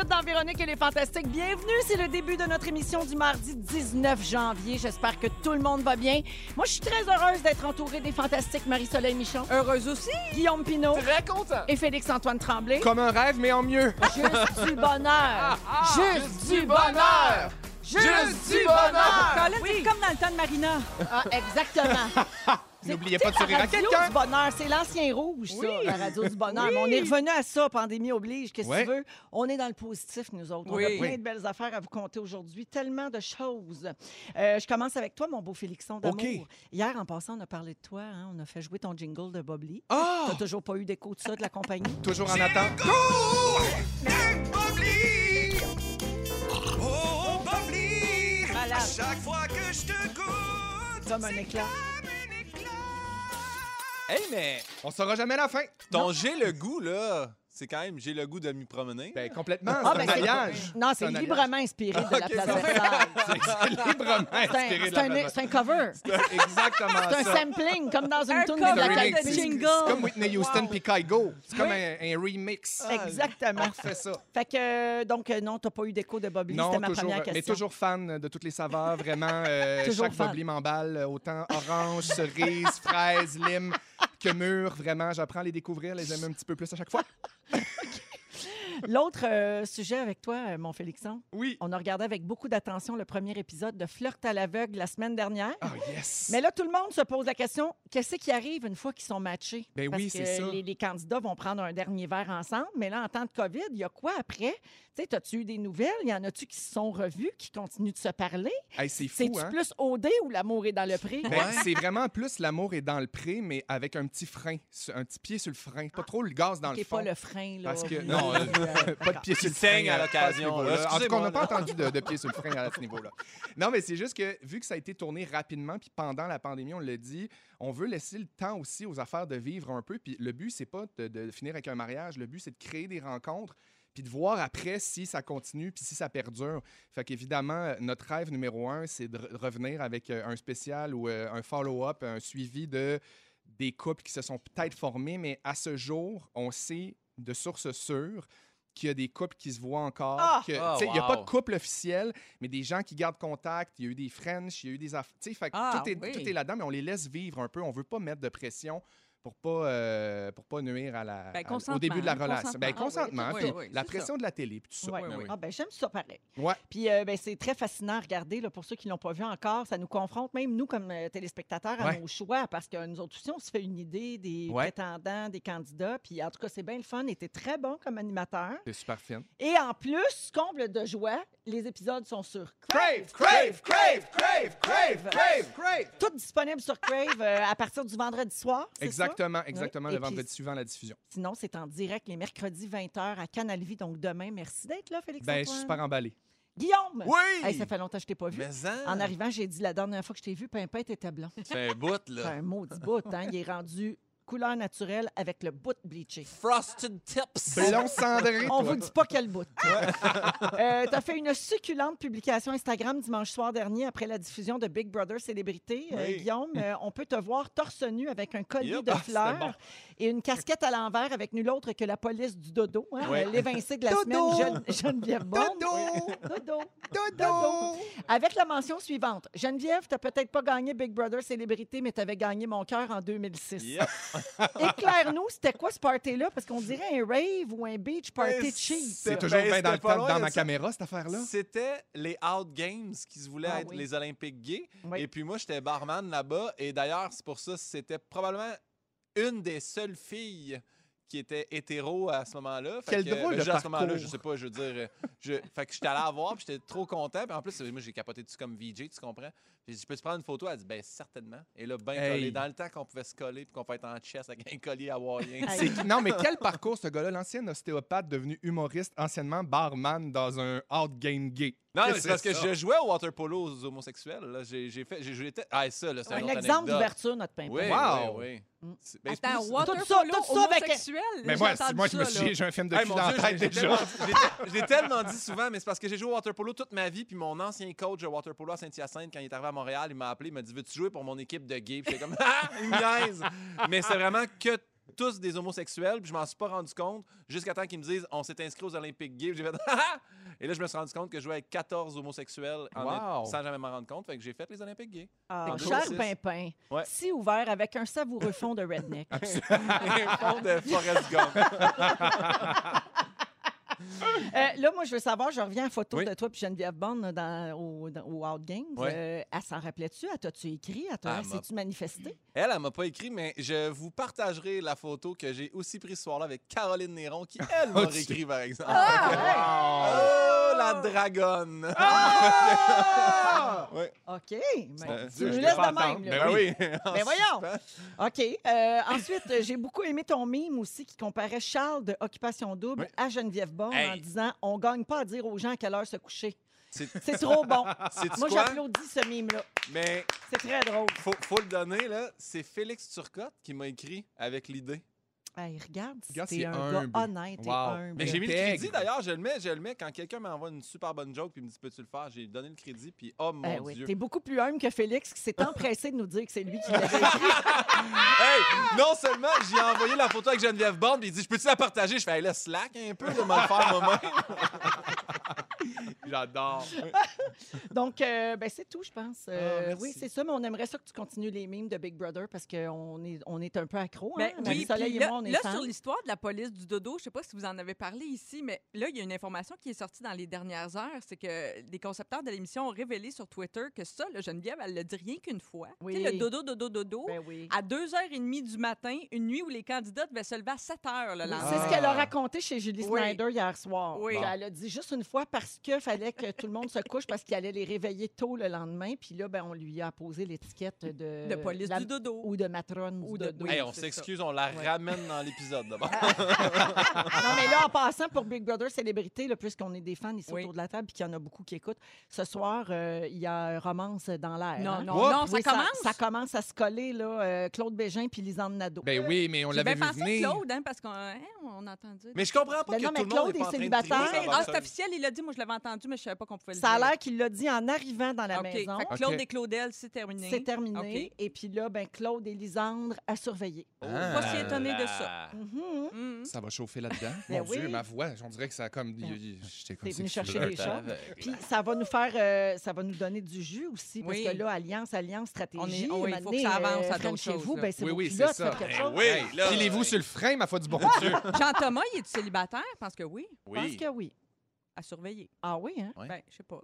16h30 minutes dans Véronique et les Fantastiques. Bienvenue, c'est le début de notre émission du mardi 19 janvier. J'espère que tout le monde va bien. Moi, je suis très heureuse d'être entourée des Fantastiques Marie-Soleil Michon. Heureuse aussi. Guillaume Pinot. Très content. Et Félix-Antoine Tremblay. Comme un rêve, mais en mieux. Juste du bonheur. Juste du bonheur. bonheur. Juste du bonheur. Colin, Oui. c'est comme dans le temps de Marina. Ah, exactement. N'oubliez pas de sourire à radio quelqu'un. du bonheur, c'est l'ancien rouge, ça, la radio du bonheur. Mais on est revenu à ça, pandémie oblige, qu'est-ce que Ouais. tu veux? On est dans le positif, nous autres. Oui. On a plein de belles affaires à vous conter aujourd'hui, tellement de choses. Euh, je commence avec toi, mon beau Félixon d'amour. OK. Hier, en passant, on a parlé de toi, hein, on a fait jouer ton jingle de Bob Lee. Ah! T'as toujours pas eu d'écho de ça de la compagnie? Toujours en attente. Oh! Malade. À chaque fois que je te goûte, Comme un éclat. Hey, mais On saura jamais la fin. ton j'ai le goût, là, c'est quand même j'ai le goût de m'y promener. Ben, complètement. Ah, c'est ben, un c'est- alliage. Non, c'est C'est un alliage. librement inspiré de la Ok, place ça Versailles. C'est librement C'est un- inspiré de c'est la un, place. c'est un cover. C'est exactement C'est un ça. sampling, comme dans une Un tune de cover Black Eyed de Peas. jingle. C'est comme Whitney Houston Wow. puis Kygo. C'est comme Oui. un, un remix. Exactement. On fait ça. Fait que, euh, donc, euh, non, t'as pas eu d'écho de Bob Lee. Non, C'était ma toujours, première mais question. toujours fan de toutes les saveurs, vraiment. euh, Toujours chaque fan. Bobli m'emballe, euh, autant orange, cerise, fraise, lime que mûr. Vraiment, j'apprends à les découvrir, les aimer un petit peu plus à chaque fois. L'autre euh, sujet avec toi, euh, mon Félixon, Oui. on a regardé avec beaucoup d'attention le premier épisode de Flirt à l'aveugle la semaine dernière. Oh, yes. Mais là, tout le monde se pose la question qu'est-ce qui arrive une fois qu'ils sont matchés? Ben Parce oui, que c'est ça. Les, les candidats vont prendre un dernier verre ensemble, mais là, en temps de COVID, il y a quoi après? Tu sais, as-tu eu des nouvelles? Il y en a-tu qui se sont revus, qui continuent de se parler? Hey, c'est fou, C'est-tu hein? plus OD ou l'amour est dans le pré? Ben, C'est vraiment plus l'amour est dans le pré, mais avec un petit frein, un petit pied sur le frein. Pas trop le gaz dans Ok, le fond. pas le frein, là. Parce que. Non, euh, pas de pied sur le frein. à euh, l'occasion. En tout cas, on n'a pas entendu de, de pied sur le frein à ce niveau-là. Non, mais c'est juste que vu que ça a été tourné rapidement, puis pendant la pandémie, on l'a dit, on veut laisser le temps aussi aux affaires de vivre un peu. Puis le but, c'est pas de, de finir avec un mariage. Le but, c'est de créer des rencontres puis de voir après si ça continue puis si ça perdure. Fait qu'évidemment, notre rêve numéro un, c'est de re- revenir avec euh, un spécial ou euh, un follow-up, un suivi de des couples qui se sont peut-être formés, mais à ce jour, on sait de sources sûres qu'il y a des couples qui se voient encore. Ah! que- Ah, Il n'y a pas de couple officiel, mais des gens qui gardent contact. Il y a eu des French, il y a eu des sais, fait Ah, tout est, oui. tout est là-dedans, mais on les laisse vivre un peu. On veut pas mettre de pression pour pas euh, pour pas nuire à la, Ben, à- au début de la consentement, relation. Ben, consentement. consentement, Ah oui, puis oui, oui, la pression de la télé, puis tout ça. Oui. Ah, ben, j'aime ça pareil. Ouais. Puis euh, ben, c'est très fascinant à regarder là, pour ceux qui ne l'ont pas vu encore. Ça nous confronte, même nous, comme euh, téléspectateurs, à Ouais. nos choix, parce que nous autres aussi, on se fait une idée des Ouais. prétendants, des candidats. Puis en tout cas, c'est bien le fun. Il était très bon comme animateur. C'est super fin. Et en plus, comble de joie, les épisodes sont sur Crave, crave, crave, crave, crave, crave, crave. Tout disponible sur Crave euh, à partir du vendredi soir. ça? Exactement, exactement, Oui. le puis, vendredi suivant la diffusion. Sinon, c'est en direct les mercredis 20h à Canal Vie. Donc demain, merci d'être là, Félix. Ben, je suis super emballé. Guillaume! Oui! Hey, ça fait longtemps que je t'ai pas vu. Mais hein, En arrivant, j'ai dit la dernière fois que je t'ai vu, Pimpin était blanc. c'est un bout, C'est là. un maudit bout, hein? Il est rendu couleur naturelle avec le bout bleaché. Frosted tips. Blond cendré, On toi. vous dit pas quel bout. euh, tu as fait une succulente publication Instagram dimanche soir dernier après la diffusion de Big Brother Célébrité. Euh. Guillaume, euh, on peut te voir torse nu avec un collier Yep. de Ah, fleurs. Et une casquette à l'envers avec nul autre que la police du dodo. Hein? Euh, L'évincé de la Dodo. semaine, Gene- Geneviève Bond. Dodo. Dodo. Dodo. Avec la mention suivante. Geneviève, tu peut-être pas gagné Big Brother Célébrité, mais tu avais gagné mon cœur en 2006. Yep. Éclaire-nous, c'était quoi ce party-là? Parce qu'on dirait un rave ou un beach party Ben, cheap. C'est Ben, toujours bien dans, le temps- loin dans ma ça. caméra, cette affaire-là. C'était les Out Games qui se voulaient Ah être oui. les Olympiques gays. Oui. Et puis moi, j'étais barman là-bas. Et d'ailleurs, c'est pour ça, c'était probablement une des seules filles qui était hétéro à ce moment-là. Quel que, drôle ben, de juste à ce moment-là, je sais pas, je veux dire, je, fait que j'étais allé la voir, j'étais trop content. Puis en plus, moi, j'ai capoté dessus comme VJ, tu comprends? J'ai dit, je peux te prendre une photo? Elle dit, ben certainement. Et là, bien Hey. collé. Dans le temps qu'on pouvait se coller, puis qu'on pouvait être en chess avec un collier hawaïen. Non, mais quel parcours, ce gars-là? L'ancien ostéopathe devenu humoriste, anciennement barman dans un outgame gay. Non, mais c'est parce que ça? je jouais au water polo aux homosexuels. là. J'ai j'ai fait, j'ai joué. Ah, ça, là, c'est Un exemple anecdote. d'ouverture, notre pimpin. Oui, Wow. oui, oui. Mm. C'est- ben, Attends, plus- water Tout ça- polo tout ça homosexuel? Mais moi, moi qui me ça, suis. J'ai un film de Hey, cul dans la tête j'ai- déjà. je Je l'ai tellement dit souvent, mais c'est parce que j'ai joué au water polo toute ma vie, puis mon ancien coach de water polo à Saint-Hyacinthe, quand il est arrivé à Montréal, il m'a appelé, il m'a dit Veux-tu jouer pour mon équipe de gay Puis j'étais comme Ah, il niaise Mais c'est vraiment que tous des homosexuels, puis je m'en suis pas rendu compte jusqu'à temps qu'ils me disent on s'est inscrit aux Olympiques gays. J'ai fait Ah! Et là, je me suis rendu compte que je jouais avec 14 homosexuels en Wow. sans jamais m'en rendre compte. Fait que j'ai fait les Olympiques gays. Ah, cher Pimpin, Ouais. si ouvert avec un savoureux fond de redneck. Fond de Forrest Gump. Euh, là, moi, je veux savoir, je reviens à la photo Oui. de toi et Geneviève Bonne dans, au, dans- au Out Games. Euh, elle s'en rappelait-tu? Elle t'as-tu écrit? Elle t'a- S'es-tu manifesté? Elle, elle m'a pas écrit, mais je vous partagerai la photo que j'ai aussi prise ce soir-là avec Caroline Néron, qui, elle, m'a réécrit, par exemple. Ah, Oh, la dragonne! Ouais. OK. Ben, tu nous laisses de même. là. Ben oui. Ben voyons. OK. Euh, ensuite, j'ai beaucoup aimé ton mime aussi qui comparait Charles de Occupation Double Oui. à Geneviève Bonne en Hey. disant on gagne pas à dire aux gens à quelle heure se coucher. C'est trop bon. Moi, j'applaudis ce mime-là. Mais C'est très drôle. faut, faut le donner, là. C'est Félix Turcotte qui m'a écrit avec l'idée. Hey, regarde, Regarde, t'es c'est un humble. gars honnête et humble. Mais j'ai mis le crédit d'ailleurs, je le mets, je le mets quand quelqu'un m'envoie une super bonne joke puis me dit peux-tu le faire, j'ai donné le crédit puis oh mon Eh oui, dieu. T'es beaucoup plus humble que Félix qui s'est empressé de nous dire que c'est lui qui l'avait écrit. Hey, non seulement j'ai envoyé la photo avec Geneviève Bond, puis il dit je peux-tu la partager, je fais hey, là slack un peu de me le faire moi-même. J'adore. Donc, euh, ben, c'est tout, je pense. Euh, Ah, merci. oui, c'est ça, mais on aimerait ça que tu continues les mimes de Big Brother parce qu'on est, on est un peu accro. Ben, hein? oui, Marie-Soleil puis et là, moi, on est là, sur l'histoire de la police du dodo, je sais pas si vous en avez parlé ici, mais là, il y a une information qui est sortie dans les dernières heures. C'est que les concepteurs de l'émission ont révélé sur Twitter que ça, là, Geneviève, elle le dit rien qu'une fois. Oui. Tu sais, le dodo, dodo, dodo. Ben oui. À 2h30 du matin, une nuit où les candidats devaient se lever à 7 h le Oui, lendemain. C'est ce qu'elle a raconté chez Julie Oui. Snyder hier soir. Oui. Puis Elle a dit juste une fois parce qu'il fallait que tout le monde se couche parce qu'il allait les réveiller tôt le lendemain. Puis là, ben, on lui a posé l'étiquette de... De police la- du dodo. Ou de matrone Ou de- dodo. hey, on s'excuse, on la Ouais. ramène dans l'épisode d'abord. Non, mais là, en passant pour Big Brother Célébrité, là, puisqu'on est des fans ici Oui. autour de la table, puis qu'il y en a beaucoup qui écoutent, ce soir, euh, il y a Romance dans l'air. Non, hein? non, Oups! non, ça Oui, commence. Ça, commence à se coller, là, euh, Claude Bégin puis Lisande Nadeau. Ben oui, mais on l'avait bien vu pensé venir. à Claude, hein, parce qu'on hein, on entend dire. mais je comprends pas Ben que non, mais tout le monde Claude est célibataire. ah, c'est officiel, il l'a dit. Moi, je l'avais entendu, mais je savais pas qu'on pouvait le Ça a dire. l'air qu'il l'a dit en arrivant dans la OK. maison. Fait que Claude OK. et Claudel, c'est terminé. C'est terminé. OK. Et puis là, ben, Claude et Lisandre à surveiller. Ah. Pas si étonné de ça. Mhm. Mhm. Ça va chauffer là-dedans? Ben Mon Dieu, oui. ma voix, on dirait que ça a comme. Ben, J'étais comme T'es venu chercher je- choses. Puis ça va nous faire, euh, ça va nous donner du jus aussi, parce que là, alliance, alliance, stratégie. On est- oui, un moment il faut que donné, ça avance euh, à d'autres chez vous, choses, là. ben, c'est Oui, vos oui, c'est ça. faites quelque chose. oui, là, Pilez-vous sur le frein, ma foi du bon Dieu. Jean-Thomas, il est célibataire? Je pense que oui. Je pense Oui. que oui. À surveiller. Ah oui, hein? Ouais. Ben, je sais pas.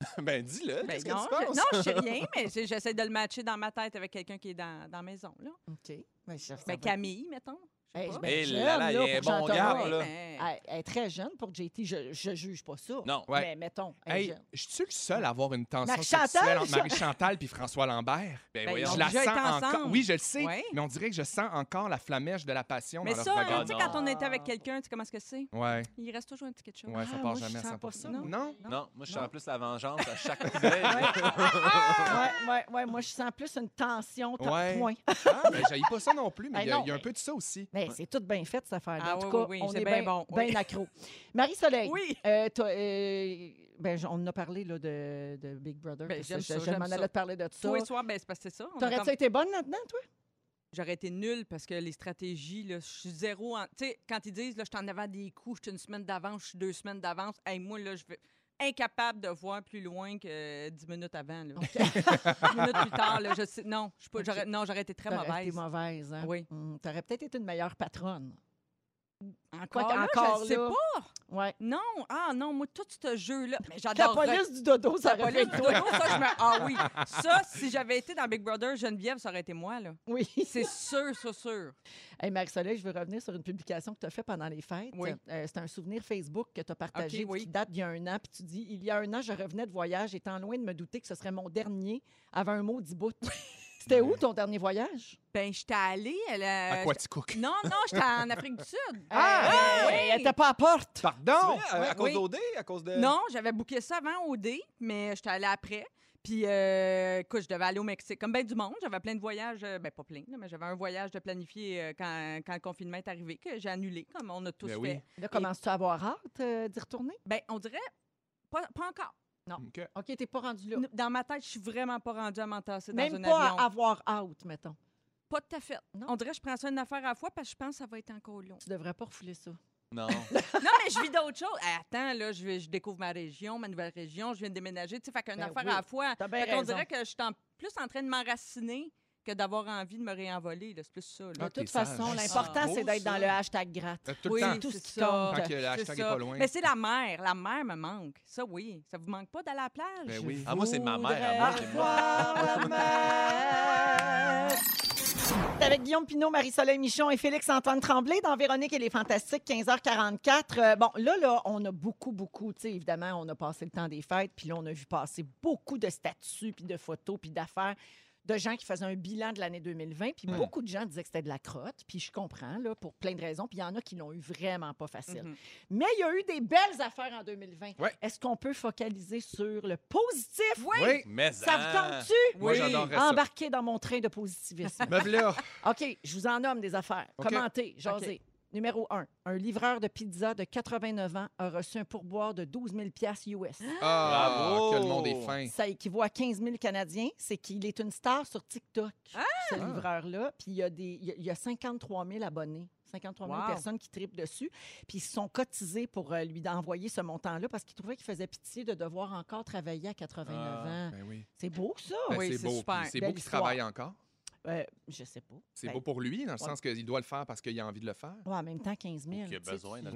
Ben dis-le, Ben, que non, tu je, penses? non, je sais rien, mais j'essaie de le matcher dans ma tête avec quelqu'un qui est dans, dans la maison. Là. OK. Ben, je- ça Ben, Camille, mettons. Je Hey, ben, jeune, là là, il est bon là. Elle, elle est très jeune pour JT. Je, je juge pas ça. Non. Ouais. Mais mettons, elle est Hey, jeune. je suis le seul à avoir une tension sexuelle entre Marie-Chantal puis François Lambert. Ben Ben, Je la sens encore. Oui, je le sais, Ouais. mais on dirait que je sens encore la flamèche de la passion Mais dans ça, leur regard. non. quand on était avec quelqu'un, tu sais comment est-ce que c'est? Ouais, Il reste toujours un petit quelque chose. ouais, ça Ah, part moi, je jamais à sens 100 pas ça. Non? Non? Non, moi je sens plus la vengeance à chaque nouvelle. ouais, ouais, ouais. Moi, je sens plus une tension. Ouais. Point. Ah, ben, j'haïs pas ça non plus, mais il y a- un mais- peu de ça aussi. C'est tout bien fait, cette affaire-là. Ah en tout oui, cas, oui, on est bien bon, accro. Marie-Soleil, Oui. euh, toi, euh, ben, on en a parlé là, de, de Big Brother. Ben, ça, je, j'aime m'en allais te parler de ça. Tous les soirs, ben, c'est parce que c'est ça. T'aurais-tu comme- été bonne là-dedans, toi? J'aurais été nulle parce que les stratégies, là, je suis zéro. en- Tu sais, quand ils disent, là, je suis en avant des coups, je suis une semaine d'avance, je suis deux semaines d'avance, hey, moi, là, je vais incapable de voir plus loin que dix minutes avant. Là. Dix minutes plus tard, là, je sais, non, je j'aurais, non, j'aurais été très T'aurais été mauvaise. mauvaise, hein? Oui. Hum, T'aurais peut-être été une meilleure patronne. Encore, Quoi là, qu'encore je sais là. pas. Ouais. Non, ah non, moi, tout ce jeu-là, mais La police du dodo, ça La aurait police pu du être toi. dodo, ça, je me... Ah oui, ça, si j'avais été dans Big Brother Geneviève, ça aurait été moi, là. Oui. C'est sûr, sûr, sûr. Hey, Marie-Soleil, je veux revenir sur une publication que tu as faite pendant les fêtes. Oui. Euh, c'est un souvenir Facebook que tu as partagé OK, oui. qui date d'il y a un an. Puis tu dis Il y a un an, je revenais de voyage, étant loin de me douter que ce serait mon dernier avant un mot dix bouts. C'était où ton dernier voyage? Ben, j'étais allée. Elle, À euh, quoi tu cook? Non, non, j'étais en Afrique du Sud. Ah, Euh, oui, elle n'était pas à porte. Pardon! vois, à, à cause oui. d'OD, à cause de. Non, j'avais booké ça avant au D, mais j'étais allée après. Puis, euh, écoute, je devais aller au Mexique. Comme bien du monde, j'avais plein de voyages, euh, ben pas plein, mais j'avais un voyage de planifié euh, quand, quand le confinement est arrivé, que j'ai annulé, comme on a tous Ben fait. oui. Là, commences-tu à avoir hâte euh, d'y retourner? Ben, on dirait, pas, pas encore. OK. OK, t'es pas rendu là. Dans ma tête, je suis vraiment pas rendue à m'entasser dans Même un pas avion. à avoir hâte, mettons. pas tout à fait. Non. On dirait que je prends ça une affaire à la fois parce que je pense que ça va être encore long. Tu devrais pas refouler ça. Non. non, mais je vis d'autres choses. Attends, là, je, découvre ma région, ma nouvelle région, je viens de déménager. Tu sais, fait qu'une Ben affaire oui, à la fois. Fait qu'on raison. dirait que je suis en- plus en train de m'enraciner que d'avoir envie de me réenvoler. C'est plus ça. là. De Ah, toute façon, Ah, l'important, c'est d'être dans le hashtag gratte. Euh, Tout Oui, le temps. tout ce qui compte. Tant que le C'est hashtag est ça. pas loin. Mais c'est la mer. La mer me manque. Ça, oui. Ça vous manque pas d'aller à la plage? Ben oui. Ah, moi, c'est ma mère à moi la mer. C'est Avec Guillaume Pinot, Marie-Soleil Michon et Félix-Antoine Tremblay dans Véronique et les Fantastiques, 15h44. Euh, bon, là, là, on a beaucoup, beaucoup, tu sais, évidemment, on a passé le temps des fêtes, puis là, on a vu passer beaucoup de statuts, puis de photos, puis d'affaires de gens qui faisaient un bilan de l'année 2020, puis beaucoup de gens disaient que c'était de la crotte, puis je comprends, là, pour plein de raisons, puis il y en a qui l'ont eu vraiment pas facile. Mhm. Mais il y a eu des belles affaires en 2020. Ouais. Est-ce qu'on peut focaliser sur le positif? Oui. Mais Ça vous hein? tente-tu? Oui. Embarquer dans mon train de positivisme. Me voilà. OK, je vous en nomme des affaires. Commentez, jasez. Numéro 1. Un livreur de pizza de 89 ans a reçu un pourboire de 12 000 US. Ah, Bravo. que le monde est fin. Ça équivaut à 15 000 Canadiens. C'est qu'il est une star sur TikTok, ce Ah. livreur-là. Puis il y, a des, il y a- il y a 53 000 abonnés. 53 000 Wow. personnes qui tripent dessus. Puis ils se sont cotisés pour euh, lui envoyer ce montant-là parce qu'ils trouvaient qu'il faisait pitié de devoir encore travailler à 89 Ah. ans. Ben oui. C'est beau, ça? Ben, Oui, c'est c'est beau. super. Puis C'est Belle beau qu'il histoire. travaille encore. Euh, je sais pas. C'est Ben, beau pour lui, dans le ouais. sens qu'il doit le faire parce qu'il a envie de le faire. ouais, en même temps, 15 000. Qu'il a besoin de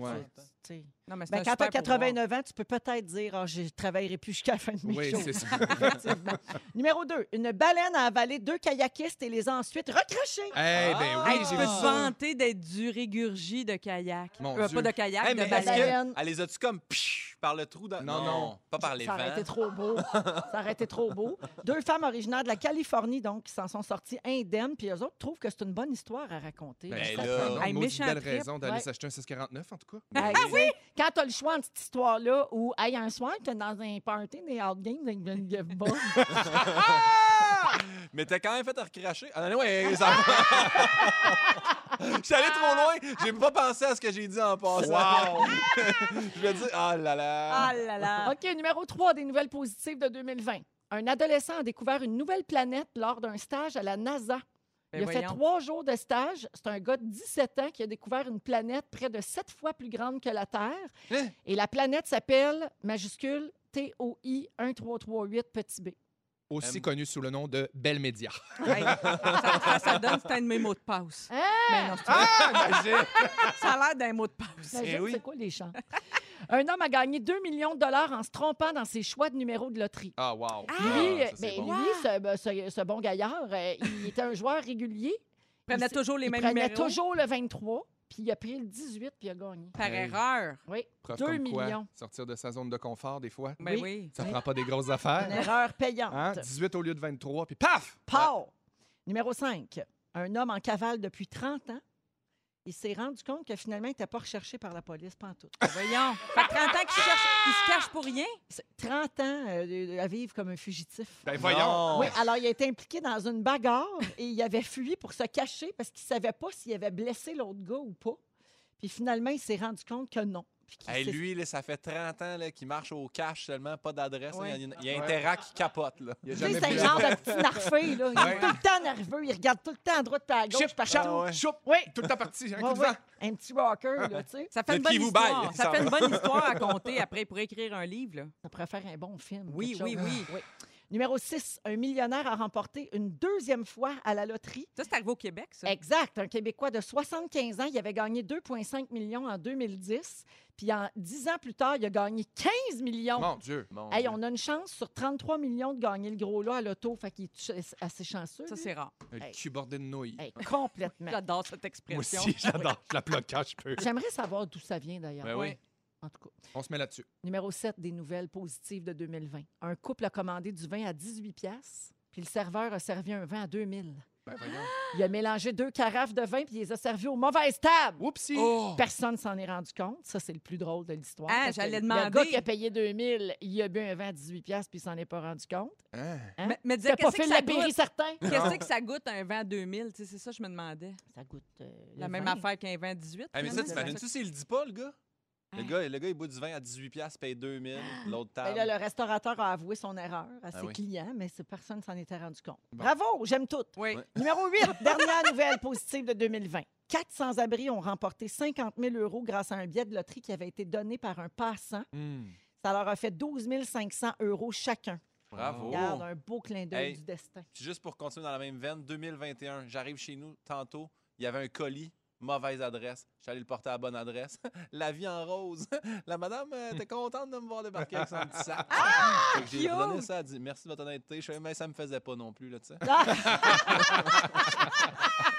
sais. Non, mais Ben, quand tu as super pouvoir. 89 ans, tu peux peut-être dire ah, je ne travaillerai plus jusqu'à la fin de mes Oui, jours. c'est ça. Numéro 2. Une baleine a avalé deux kayakistes et les a ensuite recrachés. Eh ben Ah. oui, Hey, j'ai tu vu ça. vanter d'être du régurgie de kayak. Mon Euh, Dieu. pas de kayak, Hey, de mais est-ce baleine. que- Elle les a-tu comme psh, par le trou dans... Non, non. Pas par les Ça aurait été vents. trop beau. Ça aurait été trop beau. Deux femmes originaires de la Californie, donc, qui s'en sont sorties indemnes, puis eux autres trouvent que c'est une bonne histoire à raconter. Ben, Ben là. Hey, méchant belle raison d'aller Ouais. s'acheter un 649, en tout cas. Ben, sais, Quand tu as le choix entre cette histoire-là où, hey, un soir, tu es dans un party des Out Games avec Geneviève Bob. Mais t'as quand même fait te recracher. Ah non, ouais, ça... Je suis allé trop loin. J'ai pas pensé à ce que j'ai dit en passant. Je vais dire, ah là là. Ah là là. OK, numéro 3 des nouvelles positives de 2020. Un adolescent a découvert une nouvelle planète lors d'un stage à la NASA. Ben Il a fait trois jours de stage. C'est un gars de 17 ans qui a découvert une planète près de sept fois plus grande que la Terre. Hein? Et la planète s'appelle, majuscule, TOI 1338 petit b. Aussi connu sous le nom de Belle Média. Hey, ça, ça, ça donne, c'est un de mes mots de passe. Hein? Mais non, c'est- Ah, ça a l'air d'un mot de passe. Imagine, oui. c'est quoi les chants? Un homme a gagné 2 millions de dollars en se trompant dans ses choix de numéro de loterie. Ah, wow. Lui, Ah, ça, c'est ben, bon. lui ce, ben, ce- ce bon gaillard, euh, il était un joueur régulier. Il prenait s- toujours les il mêmes prenait numéros. toujours le 23, puis il a pris le 18, puis il a gagné. Par Hey. erreur. Oui, Preuve 2 comme quoi, millions. sortir de sa zone de confort, des fois, Ben Oui. oui. ça Oui. prend pas des grosses Une affaires. erreur payante. Hein? 18 au lieu de 23, puis paf! Paul. Numéro 5. Un homme en cavale depuis 30 ans. Il s'est rendu compte que finalement, il n'était pas recherché par la police, pas en tout. Voyons. Fait que 30 ans qu'il cherche, il se cache pour rien? C'est 30 ans euh, à vivre comme un fugitif. Ben voyons! Oui, alors il a été impliqué dans une bagarre et il avait fui pour se cacher parce qu'il savait pas s'il avait blessé l'autre gars ou pas. Puis finalement, il s'est rendu compte que non. Hey, lui, là, ça fait 30 ans là, qu'il marche au cash seulement, pas d'adresse. Ouais. Il y a, il y a Interac qui capote. Là. Il a Tu sais, jamais c'est un genre de petit narfé, là. Il Ouais. est tout le temps nerveux. Il regarde tout le temps à droite et à gauche. Chip, Ah ouais. choup, Oui. tout le temps parti, un Ouais, coup de ouais. vent. Un petit rocker, là, tu sais. Ça fait Le une bonne histoire. baille, Ça fait une bonne histoire à compter. Après, il pourrait écrire un livre. Là. Ça pourrait faire un bon film. Oui, oui, oui. Numéro 6. Un millionnaire a remporté une deuxième fois à la loterie. Ça, c'est arrivé au Québec, ça. Exact. Un Québécois de 75 ans, il avait gagné 2,5 millions en 2010. Puis en 10 ans plus tard, il a gagné 15 millions. Mon Dieu. Mon Hey, Dieu. on a une chance sur 33 millions de gagner le gros lot à l'auto. Fait qu'il est assez chanceux. Ça, c'est rare. Hey. cul bordé de nouilles. Hey, complètement. J'adore cette Moi expression. aussi, j'adore. Je la bloque quand je peux. J'aimerais savoir d'où ça vient d'ailleurs. Ben oui. En tout cas. On se met là-dessus. Numéro 7 des nouvelles positives de 2020. Un couple a commandé du vin à 18 pièces, puis le serveur a servi un vin à 2000. Ben. Il a mélangé deux carafes de vin puis il les a servis aux mauvaises tables. Oupsie! Oh! Personne s'en est rendu compte. Ça, c'est le plus drôle de l'histoire. Ah, j'allais Le demander. gars qui a payé 2000, il a bu un vin à 18 pièces puis il s'en est pas rendu compte. Hein? Hein? Mais, mais disais, C'était pas qu'est-ce que Phil ça Lapéry, goûte? certain? Qu'est-ce que ça goûte un vin à 2000? Tu sais, C'est ça que je me demandais. Ça goûte euh, La le même vin. affaire qu'un vin à 18. Ah, mais ça, finalement, t'imagines-tu s'il le dit pas, le gars? Le gars, le gars, il boit du vin à 18$, piastres, paye 2000 l'autre Ben table. là, le restaurateur a avoué son erreur à ses Ah oui. clients, mais c'est- personne ne s'en était rendu compte. Bon. Bravo, j'aime tout. Oui. Numéro 8, dernière nouvelle positive de 2020. Quatre sans-abri ont remporté 50 000 euros grâce à un billet de loterie qui avait été donné par un passant. Hmm. Ça leur a fait 12 500 euros chacun. Bravo. Regarde, un beau clin d'œil Hey. du destin. Puis juste pour continuer dans la même veine, 2021, j'arrive chez nous tantôt, il y avait un colis, mauvaise adresse. Je suis allé le porter à la bonne adresse. la vie en rose. La madame euh, était contente de me voir débarquer avec son petit sac? Que J'ai donné ça, elle dit merci de votre honnêteté. Je savais, mais ça me faisait pas non plus, là, tu sais.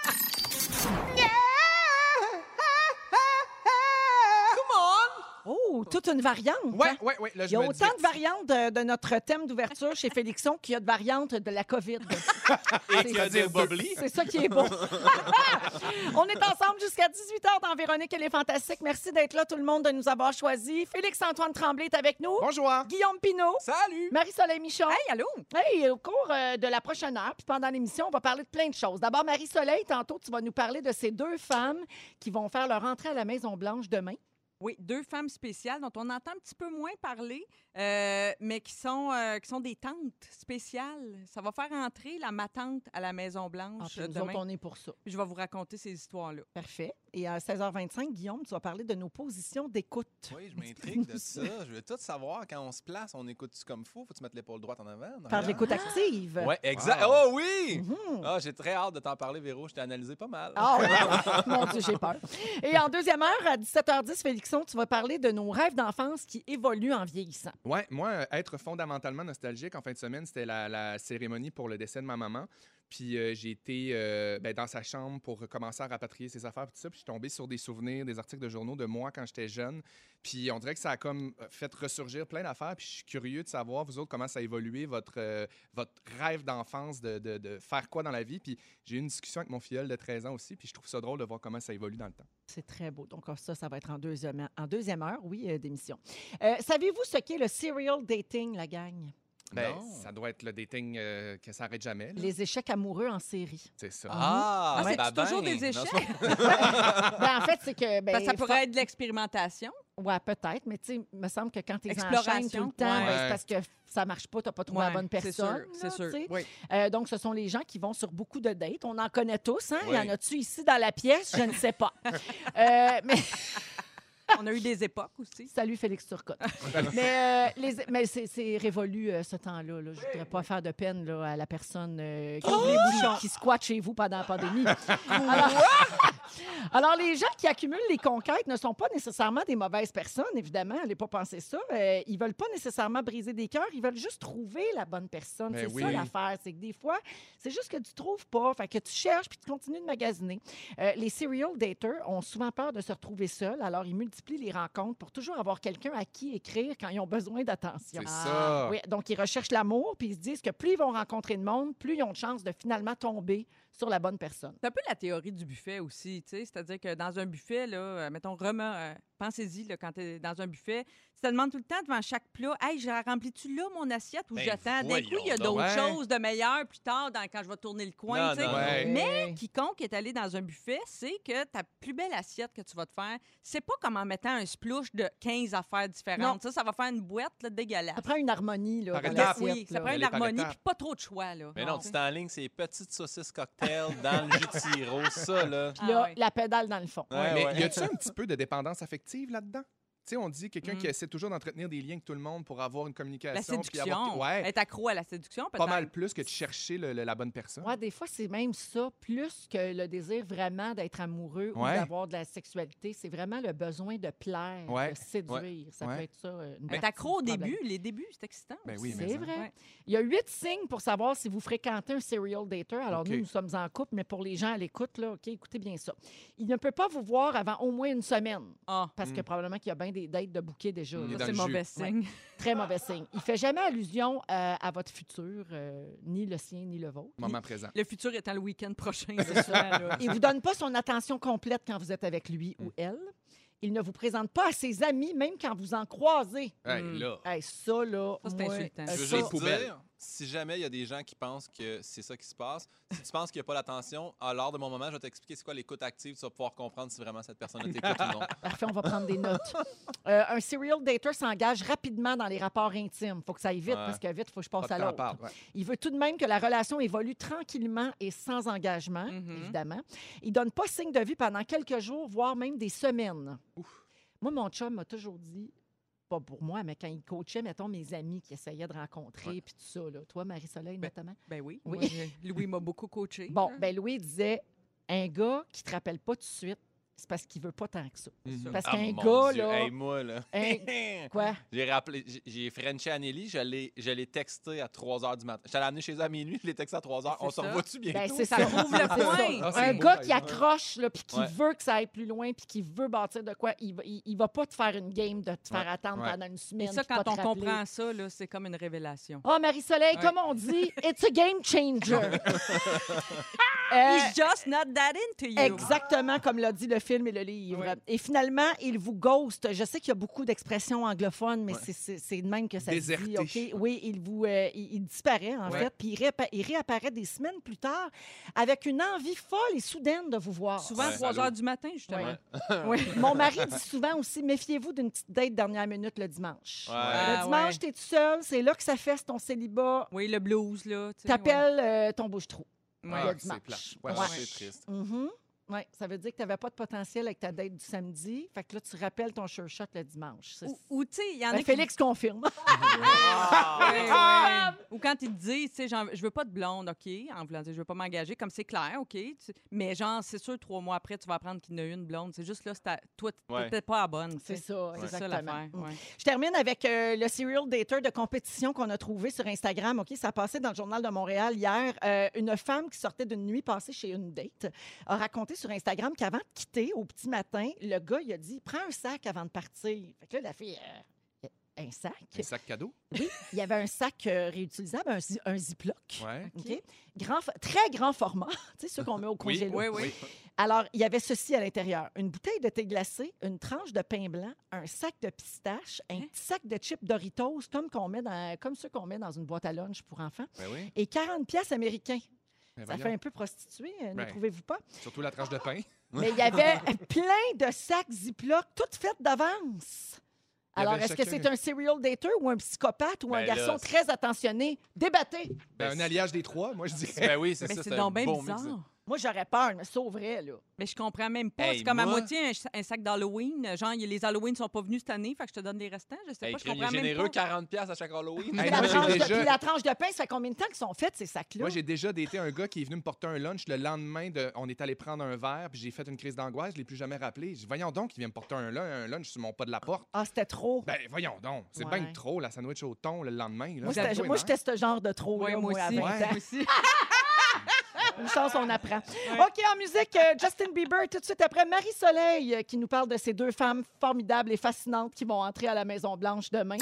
toute une variante. Hein? ouais, ouais. Là, Il y a autant dis- de variantes de, de notre thème d'ouverture chez Félixon qu'il y a de variantes de la COVID. Et tu vas dire Bobli. C'est ça qui est beau. On est ensemble jusqu'à 18h dans Véronique et les Fantastiques. Merci d'être là, tout le monde, de nous avoir choisis. Félix-Antoine Tremblay est avec nous. Bonjour. Guillaume Pinault. Salut! Marie-Soleil Michon. Hey, allô? Hey, au cours euh, de la prochaine heure, puis pendant l'émission, on va parler de plein de choses. D'abord, Marie-Soleil, tantôt, tu vas nous parler de ces deux femmes qui vont faire leur entrée à la Maison-Blanche demain. Oui, deux femmes spéciales dont on entend un petit peu moins parler, euh, mais qui sont, euh, qui sont des tantes spéciales. Ça va faire entrer la ma tante à la Ah, Maison-Blanche puis nous autres, on est pour ça. Puis Je vais vous raconter ces histoires-là. Parfait. Et à 16h25, Guillaume, tu vas parler de nos positions d'écoute. Oui, je m'intrigue de ça. Je veux tout savoir. Quand on se place, on écoute-tu comme fou? Faut-tu mettre l'épaule droite en avant? Par l'écoute active. Ouais, exact. Wow. Oh oui! Mhm. Ah, j'ai très hâte de t'en parler, Véro. Je t'ai analysé pas mal. Ah oui. Mon Dieu, j'ai peur. Et en deuxième heure, à 17h10, Tu vas parler de nos rêves d'enfance qui évoluent en vieillissant. Ouais, moi, euh, être fondamentalement nostalgique en fin de semaine, c'était la cérémonie pour le décès de ma maman. Puis euh, j'ai été euh, ben, dans sa chambre pour commencer à rapatrier ses affaires, tout ça. Puis je suis tombé sur des souvenirs, des articles de journaux de moi quand j'étais jeune. Puis on dirait que ça a comme euh, fait ressurgir plein d'affaires. Puis je suis curieux de savoir, vous autres, comment ça a évolué, votre, votre rêve d'enfance, de, de- faire quoi dans la vie. Puis j'ai eu une discussion avec mon filleul de 13 ans aussi. Puis je trouve ça drôle de voir comment ça évolue dans le temps. C'est très beau. Donc, ça, ça va être en deuxième, en deuxième heure, oui, d'émission. Savez-vous ce qu'est le serial dating, la gang? Ben, ça doit être le dating euh, que ça n'arrête jamais. là. Les échecs amoureux en série. C'est ça. Ah, Ah, c'est ben toujours ben. des Non, échecs? c'est Ben, en fait, c'est que. Ben, Parce que ça pourrait être de l'expérimentation. Ouais, peut-être, mais tu sais, il me semble que quand tu es Exploration, enchaînes tout le temps, ouais. ben, c'est parce que ça marche pas, tu n'as pas trouvé la bonne c'est personne. sûr, c'est là, sûr. tu sais. Oui. Euh, donc, ce sont les gens qui vont sur beaucoup de dates. On en connaît tous. Hein? Il y en Oui. a-tu ici dans la pièce? Je ne sais pas. Euh, mais On a eu des époques aussi. salut Félix Turcotte. mais euh, les- mais c'est c'est révolu euh, ce temps-là. là. Je ne voudrais pas faire de peine là, à la personne euh, qui, qui, qui squatte chez vous pendant la pandémie. Alors, alors, les gens qui accumulent les conquêtes ne sont pas nécessairement des mauvaises personnes, évidemment. Allez pas penser ça. Euh, ils veulent pas nécessairement briser des cœurs. Ils veulent juste trouver la bonne personne. Ben c'est oui. ça l'affaire. C'est que des fois, c'est juste que tu trouves pas. Fait que tu cherches puis tu continues de magasiner. Euh, les serial daters ont souvent peur de se retrouver seuls. Alors, ils multiplient les rencontres pour toujours avoir quelqu'un à qui écrire quand ils ont besoin d'attention. C'est Ah, ça. Oui, donc ils recherchent l'amour, puis ils se disent que plus ils vont rencontrer de monde, plus ils ont de chances de finalement tomber sur la bonne personne. C'est un peu la théorie du buffet aussi, tu sais. C'est-à-dire que dans un buffet, là, euh, mettons, euh, pensez-y, quand tu es dans un buffet, tu te demandes tout le temps devant chaque plat, Hey, je remplis-tu là mon assiette ou Ben, j'attends? D'un coup, il y a d'autres choses de meilleures plus tard dans- quand je vais tourner le coin, Non, tu sais. non, Ouais. Mais quiconque est allé dans un buffet, c'est que ta plus belle assiette que tu vas te faire, c'est pas comme en mettant un splouche de 15 affaires différentes. Non. Ça, ça va faire une boîte là, dégueulasse. Ça prend une harmonie là, dans ça là. prend une harmonie puis pas trop de choix. Là. Mais non, tu t'es en ligne, c'est les petites saucisses cocktail dans le jus de sirop, ça, là. Puis là, Ah ouais. la pédale dans le fond. Ouais, Mais y a-tu un petit peu de dépendance affective là-dedans? Tu sais, on dit quelqu'un Mm. qui essaie toujours d'entretenir des liens avec tout le monde pour avoir une communication. La puis avoir- séduction. Ouais, Être accro à la séduction, peut-être. pas mal plus que de chercher le- le- la bonne personne. Ouais, des fois, c'est même ça, plus que le désir vraiment d'être amoureux ou d'avoir de la sexualité. C'est vraiment le besoin de plaire, Ouais. de séduire. Ça Ouais. peut être ça. euh, Une Être accro au début. Les débuts, c'est excitant. Ben oui, C'est vrai. Ouais. Il y a huit signes pour savoir si vous fréquentez un serial dater. Alors, OK. nous, nous sommes en couple, mais pour les gens à l'écoute, là, OK, écoutez bien ça. Il ne peut pas vous voir avant au moins une semaine, Ah, parce que Mm. probablement qu'il y a bien des dates de bouquets déjà. Il est là. dans c'est le mauvais jus. signe. Très mauvais signe. Il fait jamais allusion euh, à votre futur, euh, ni le sien, ni le vôtre. Moment présent. Le futur étant le week-end prochain. C'est ça. Il vous donne pas son attention complète quand vous êtes avec lui ou elle. Il ne vous présente pas à ses amis, même quand vous en croisez. Hey, Mm. là. Hey, ça, là, Ça, c'est moi, insultant. euh, Je veux juste dire, si jamais il y a des gens qui pensent que c'est ça qui se passe, si tu penses qu'il n'y a pas l'attention, à l'heure de mon moment, je vais t'expliquer c'est quoi l'écoute active. Tu vas pouvoir comprendre si vraiment cette personne t'écoute ou non. Parfait, on va prendre des notes. Euh, un serial dater s'engage rapidement dans les rapports intimes. faut que ça aille vite Ouais. parce que vite, il faut que je Pas passe à l'autre. ouais. Il veut tout de même que la relation évolue tranquillement et sans engagement, Mhm. évidemment. Il donne pas signe de vie pendant quelques jours, voire même des semaines. Moi, mon chum m'a toujours dit, pas pour moi, mais quand il coachait, mettons, mes amis qui essayaient de rencontrer, puis tout ça, là. toi, Marie-Soleil, Ben, notamment? Ben oui. Oui. Moi, Louis m'a beaucoup coaché. Bon, là. ben Louis disait, un gars qui te rappelle pas tout de suite, c'est parce qu'il veut pas tant que ça. Parce Ah, qu'un gars, Dieu. là... Hey, moi, là. un- Quoi? J'ai rappelé, j'ai- Frenché Anneli, je l'ai, l'ai texté à 3 h du matin. Je t'allais amener chez eux à minuit, je l'ai texté à 3 h. On se ça. revoit-tu bientôt? Ben, c'est Ça ça. prouve le C'est point. ça. Ah, un beau, gars qui accroche, là, puis qui Ouais. veut que ça aille plus loin, puis qui veut bâtir de quoi, il va, il, il va pas te faire une game de te faire Ouais. attendre Ouais. pendant une Et semaine. ça, puis pas quand on rappeler. comprend ça, là, c'est comme une révélation. Oh, Marie-Soleil, Ouais. comme on dit, it's a game changer. He's just not that into you. Exactement comme l'a dit le film et le livre. Et finalement, il vous ghost. Je sais qu'il y a beaucoup d'expressions anglophones, mais Ouais. c'est- c'est de même que ça Déserté. se dit. OK? Oui, il, vous, euh, il, il disparaît, en Ouais. fait, puis il, réappa- il réapparaît des semaines plus tard avec une envie folle et soudaine de vous voir. Souvent, Ouais. 3 heures du matin, justement. Ouais. Oui. Mon mari dit souvent aussi méfiez-vous d'une petite date dernière minute le dimanche. Ouais. Le Ah, dimanche, ouais. t'es tout seul, c'est là que ça fesse ton célibat. Oui, le blues, là. T'appelles euh, ton bouche-trou. ouais. le Ah, dimanche. c'est. Ouais, Ouais. C'est triste. Mhm. Oui, ça veut dire que tu n'avais pas de potentiel avec ta date du samedi. Fait que là, tu rappelles ton sure shot le dimanche. C'est- Ou, ou, tu sais, il y en Ben, a qui- Félix confirme. Ouais, ouais. Ou quand ils te disent, tu sais, genre, je veux pas de blonde, OK, en voulant dire, je veux pas m'engager, comme c'est clair, OK. tu- Mais genre, c'est sûr, trois mois après, tu vas apprendre qu'il y en a une blonde. C'est juste là, c'est ta- toi, tu Ouais. n'étais pas à bonne. tu C'est sais. ça, C'est ça exactement. l'affaire. Mm. ouais. Je termine avec euh, le serial dater de compétition qu'on a trouvé sur Instagram. OK, ça a passé dans le journal de Montréal hier. Euh, une femme qui sortait d'une nuit passée chez une date a raconté sur Instagram qu'avant de quitter au petit matin, le gars il a dit prends un sac avant de partir. Fait que là, la fille euh, un sac. Un sac cadeau? Il y avait un sac euh, réutilisable, un, zi- un ziploc. Ouais. OK? Grand, très grand format, tu sais, ceux qu'on met au Oui, congélo. Oui, oui. Alors, il y avait ceci à l'intérieur. Une bouteille de thé glacé, une tranche de pain blanc, un sac de pistache, un Hein? petit sac de chips Doritos, comme, qu'on met dans, comme ceux qu'on met dans une boîte à lunch pour enfants, Ben oui. et 40 pièces américains. Ça voyons. fait un peu prostitué, euh, ne Ben. trouvez-vous pas? Surtout la tranche de pain. Mais il y avait plein de sacs Ziploc, toutes faites d'avance. Il y Alors, avait est-ce que chacun- c'est un serial dater ou un psychopathe ou un Ben garçon c'est- très attentionné? Débattez! Ben, un alliage des trois, moi, je dirais. Ben oui, c'est Mais ça. c'est un donc bien bon mix. bizarre. Moi, j'aurais peur, je me sauverais, là. Mais je comprends même pas. Hey, c'est comme à moi- moitié un, sac d'Halloween. Genre, les Halloween sont pas venus cette année, fait que je te donne des restants. Je sais Hey, pas, je crime, il est comprends même généreux, pas. 40$ piastres à chaque Halloween. Hey, Puis la, tranche de, puis la tranche de pain, ça fait combien de temps qu'ils sont faits, ces sacs-là? Moi, j'ai déjà daté un gars qui est venu me porter un lunch le lendemain de. On est allé prendre un verre, puis j'ai fait une crise d'angoisse, je l'ai plus jamais rappelé. J'ai voyons donc, il vient me porter un, un lunch sur mon pas de la porte. Ah, c'était trop. Ben, voyons donc. C'est Ouais. bien trop, la sandwich au thon le lendemain. Là. moi, moi. j'étais ce genre de trop, Ouais, là, moi à aussi. 20 Ouais. ans. Moi aussi. Une chance, on apprend. OK, en musique, euh, Justin Bieber, tout de suite après Marie-Soleil, euh, qui nous parle de ces deux femmes formidables et fascinantes qui vont entrer à la Maison-Blanche demain.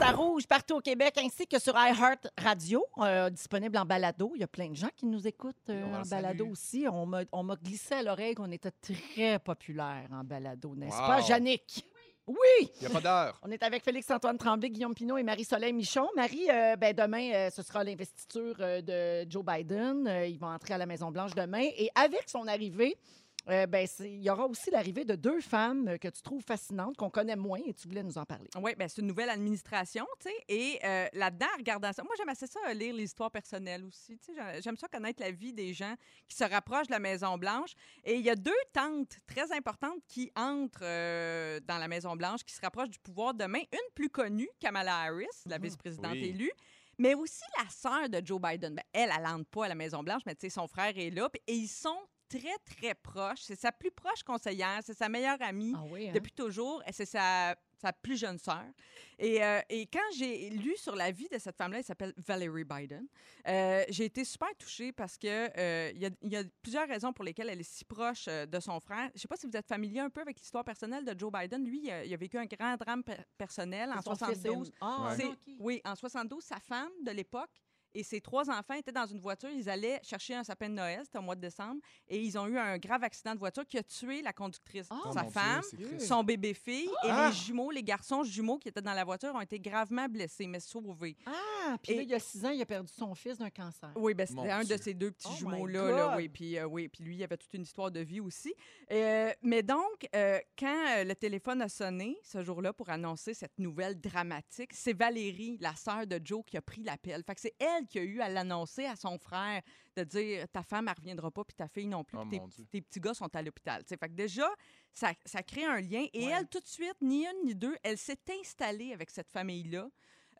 Ça rouge partout au Québec ainsi que sur iHeart Radio, euh, disponible en balado. Il y a plein de gens qui nous écoutent euh, en balado aussi. On m'a on m'a glissé à l'oreille qu'on était très populaire en balado, n'est-ce Wow. pas, Yannick? Oui! Il n'y a pas d'heure. On est avec Félix-Antoine Tremblay, Guillaume Pinot et Marie-Soleil Michon. Marie, euh, ben, demain, euh, ce sera l'investiture euh, de Joe Biden. Ils vont entrer à la Maison-Blanche demain. Et avec son arrivée, euh, ben, il y aura aussi l'arrivée de deux femmes que tu trouves fascinantes, qu'on connaît moins, et tu voulais nous en parler. Oui, ben c'est une nouvelle administration, tu sais. Et euh, là-dedans, en regardant ça, moi, j'aime assez ça, euh, lire les histoires personnelles aussi. tu sais. J'aime- ça connaître la vie des gens qui se rapprochent de la Maison-Blanche. Et il y a deux tantes très importantes qui entrent euh, dans la Maison-Blanche, qui se rapprochent du pouvoir demain. Une plus connue, Kamala Harris, la Mhm. vice-présidente Oui. élue. Mais aussi la sœur de Joe Biden. Ben, elle, elle n'entre pas à la Maison-Blanche, mais tu sais, son frère est là. Et ils sont très, très proches. C'est sa plus proche conseillère, c'est sa meilleure amie Ah oui, hein? depuis toujours. et C'est sa, sa plus jeune sœur. Et, euh, et quand j'ai lu sur la vie de cette femme-là, elle s'appelle Valerie Biden, euh, j'ai été super touchée parce que euh, y, a, il y a plusieurs raisons pour lesquelles elle est si proche euh, de son frère. Je ne sais pas si vous êtes familier un peu avec l'histoire personnelle de Joe Biden. Lui, il a, il a vécu un grand drame per- personnel en Son fils est- 72. Ah, ok. Oui, en 72, sa femme de l'époque Et ses trois enfants étaient dans une voiture. Ils allaient chercher un sapin de Noël, c'était au mois de décembre. Et ils ont eu un grave accident de voiture qui a tué la conductrice, Oh, sa Dieu, femme, son bébé-fille. Et Ah! les jumeaux, les garçons jumeaux qui étaient dans la voiture ont été gravement blessés, mais sauvés. Ah, puis là, il y a six ans, il a perdu son fils d'un cancer. Oui, ben, c'était un Dieu. de ces deux petits Oh jumeaux-là. là, oui, puis euh, oui, puis lui, il avait toute une histoire de vie aussi. Euh, mais donc, euh, quand euh, le téléphone a sonné ce jour-là pour annoncer cette nouvelle dramatique, c'est Valérie, la sœur de Joe, qui a pris l'appel. Fait que c'est elle qui a eu à l'annoncer à son frère de dire ta femme, elle reviendra pas, puis ta fille non plus, Oh, puis tes, petits gars sont à l'hôpital. Fait que déjà, ça, ça crée un lien. Et Ouais. elle, tout de suite, ni une ni deux, elle s'est installée avec cette famille-là.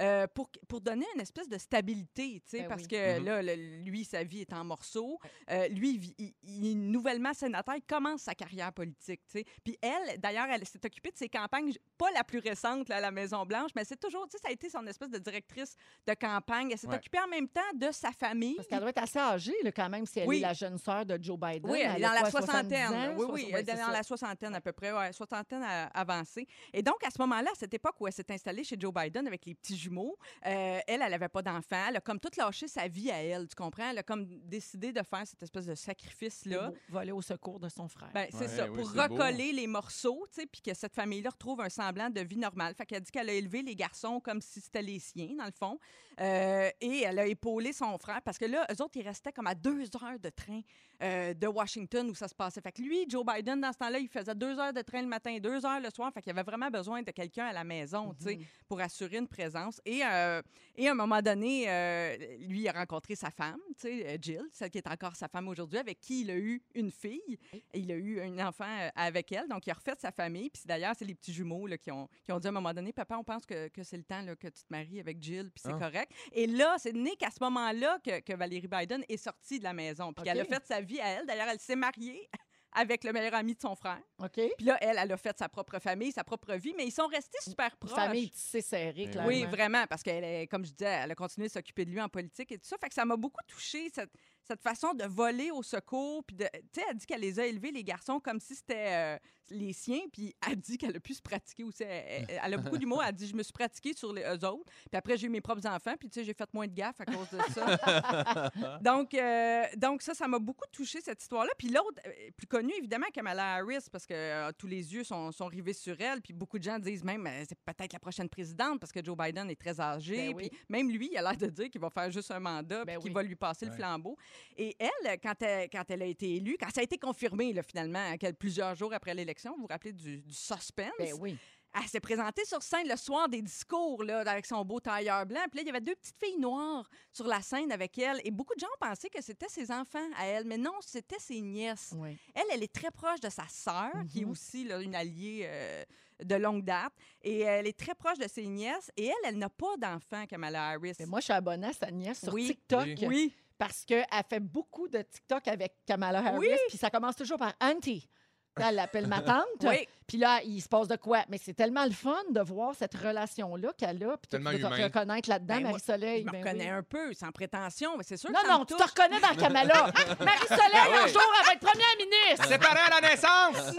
Euh, pour, pour donner une espèce de stabilité, tu sais, Ben parce oui. que Mhm. là, le- lui, sa vie est en morceaux. Euh, lui, il il, nouvellement sénateur, il commence sa carrière politique, tu sais. Puis elle, d'ailleurs, elle s'est occupée de ses campagnes, pas la plus récente là, à la Maison-Blanche, mais c'est toujours, tu sais, ça a été son espèce de directrice de campagne. Elle s'est Ouais. occupée en même temps de sa famille. Parce qu'elle doit être assez âgée, là, quand même, si elle Oui. est la jeune sœur de Joe Biden. Oui, elle est dans la quoi, 70 soixantaine. ans? oui, oui, elle est dans la soixantaine à peu près, ouais, soixantaine à- avancée. Et donc, à ce moment-là, à cette époque où elle s'est installée chez Joe Biden avec les petits jumeaux, euh, elle, elle n'avait pas d'enfant. Elle a comme tout lâché sa vie à elle, tu comprends? Elle a comme décidé de faire cette espèce de sacrifice-là. Voler au secours de son frère. Ben, c'est Ouais, ça, oui, pour beau. recoller les morceaux, tu sais, puis que cette famille-là retrouve un semblant de vie normale. Fait qu'elle dit qu'elle a élevé les garçons comme si c'était les siens, dans le fond. Euh, et elle a épaulé son frère parce que là, eux autres, ils restaient comme à deux heures de train euh, de Washington où ça se passait. Fait que lui, Joe Biden, dans ce temps-là, il faisait deux heures de train le matin, deux heures le soir. Fait qu'il avait vraiment besoin de quelqu'un à la maison, tu sais, pour assurer une présence. Et, euh, et à un moment donné, euh, lui, il a rencontré sa femme, tu sais, Jill, celle qui est encore sa femme aujourd'hui, avec qui il a eu une fille. Il a eu un enfant avec elle. Donc, il a refait sa famille. Puis d'ailleurs, c'est les petits jumeaux là, qui, ont, qui ont dit à un moment donné, papa, on pense que, que c'est le temps là, que tu te maries avec Jill, puis c'est Ah. correct. Et là, c'est né qu'à ce moment-là que, que Valérie Biden est sortie de la maison. Puis OK. qu'elle a fait sa vie à elle. D'ailleurs, elle s'est mariée avec le meilleur ami de son frère. OK? Puis là, elle, elle a fait sa propre famille, sa propre vie, mais ils sont restés super proches. famille tissée serrée, Oui, clairement. Oui, vraiment, parce qu'elle est, comme je disais, elle a continué de s'occuper de lui en politique et tout ça. Fait que ça m'a beaucoup touché cette, cette façon de voler au secours. Puis, tu sais, elle dit qu'elle les a élevés, les garçons, comme si c'était euh, les siens. Puis, elle dit qu'elle a pu se pratiquer aussi. Elle, elle- elle a beaucoup d'humour. Elle dit Je me suis pratiquée sur les eux autres. Puis après, j'ai eu mes propres enfants. Puis, tu sais, j'ai fait moins de gaffes à cause de ça. donc, euh, donc, ça, ça m'a beaucoup touché, cette histoire-là. Puis, l'autre, euh, plus connue, évidemment, Kamala Harris, parce que euh, tous les yeux sont, sont rivés sur elle. Puis, beaucoup de gens disent même c'est peut-être la prochaine présidente parce que Joe Biden est très âgé. Ben oui. Puis, même lui, il a l'air de dire qu'il va faire juste un mandat Ben puis qu'il oui. va lui passer le flambeau. Et elle, quand elle, quand elle a été élue, quand ça a été confirmé, là, finalement, hein, plusieurs jours après l'élection, vous vous rappelez du, du suspense? Ben oui. Elle s'est présentée sur scène le soir des discours, là, avec son beau tailleur blanc. Puis là, il y avait deux petites filles noires sur la scène avec elle. Et beaucoup de gens pensaient que c'était ses enfants à elle. Mais non, c'était ses nièces. oui. Elle, elle est très proche de sa sœur, qui est Mhm. aussi là, une alliée euh, de longue date. Et elle est très proche de ses nièces. Et elle, elle n'a pas d'enfant, Kamala Harris. Mais moi, je suis abonnée à sa nièce sur Oui. TikTok. Oui. oui. Parce qu'elle fait beaucoup de TikTok avec Kamala Harris. Oui. Puis ça commence toujours par Auntie. Elle l'appelle ma tante. Oui. Puis là, il se passe de quoi? Mais c'est tellement le fun de voir cette relation-là qu'elle a. Puis tu Tellement peux te reconnaître là-dedans, Ben, Marie-Soleil. Je me ben reconnais oui. un peu, sans prétention, mais c'est sûr Non, que ça non, tu te reconnais dans Kamala. Marie-Soleil, Ah un oui. jour, elle va être première ministre. Séparés à la naissance!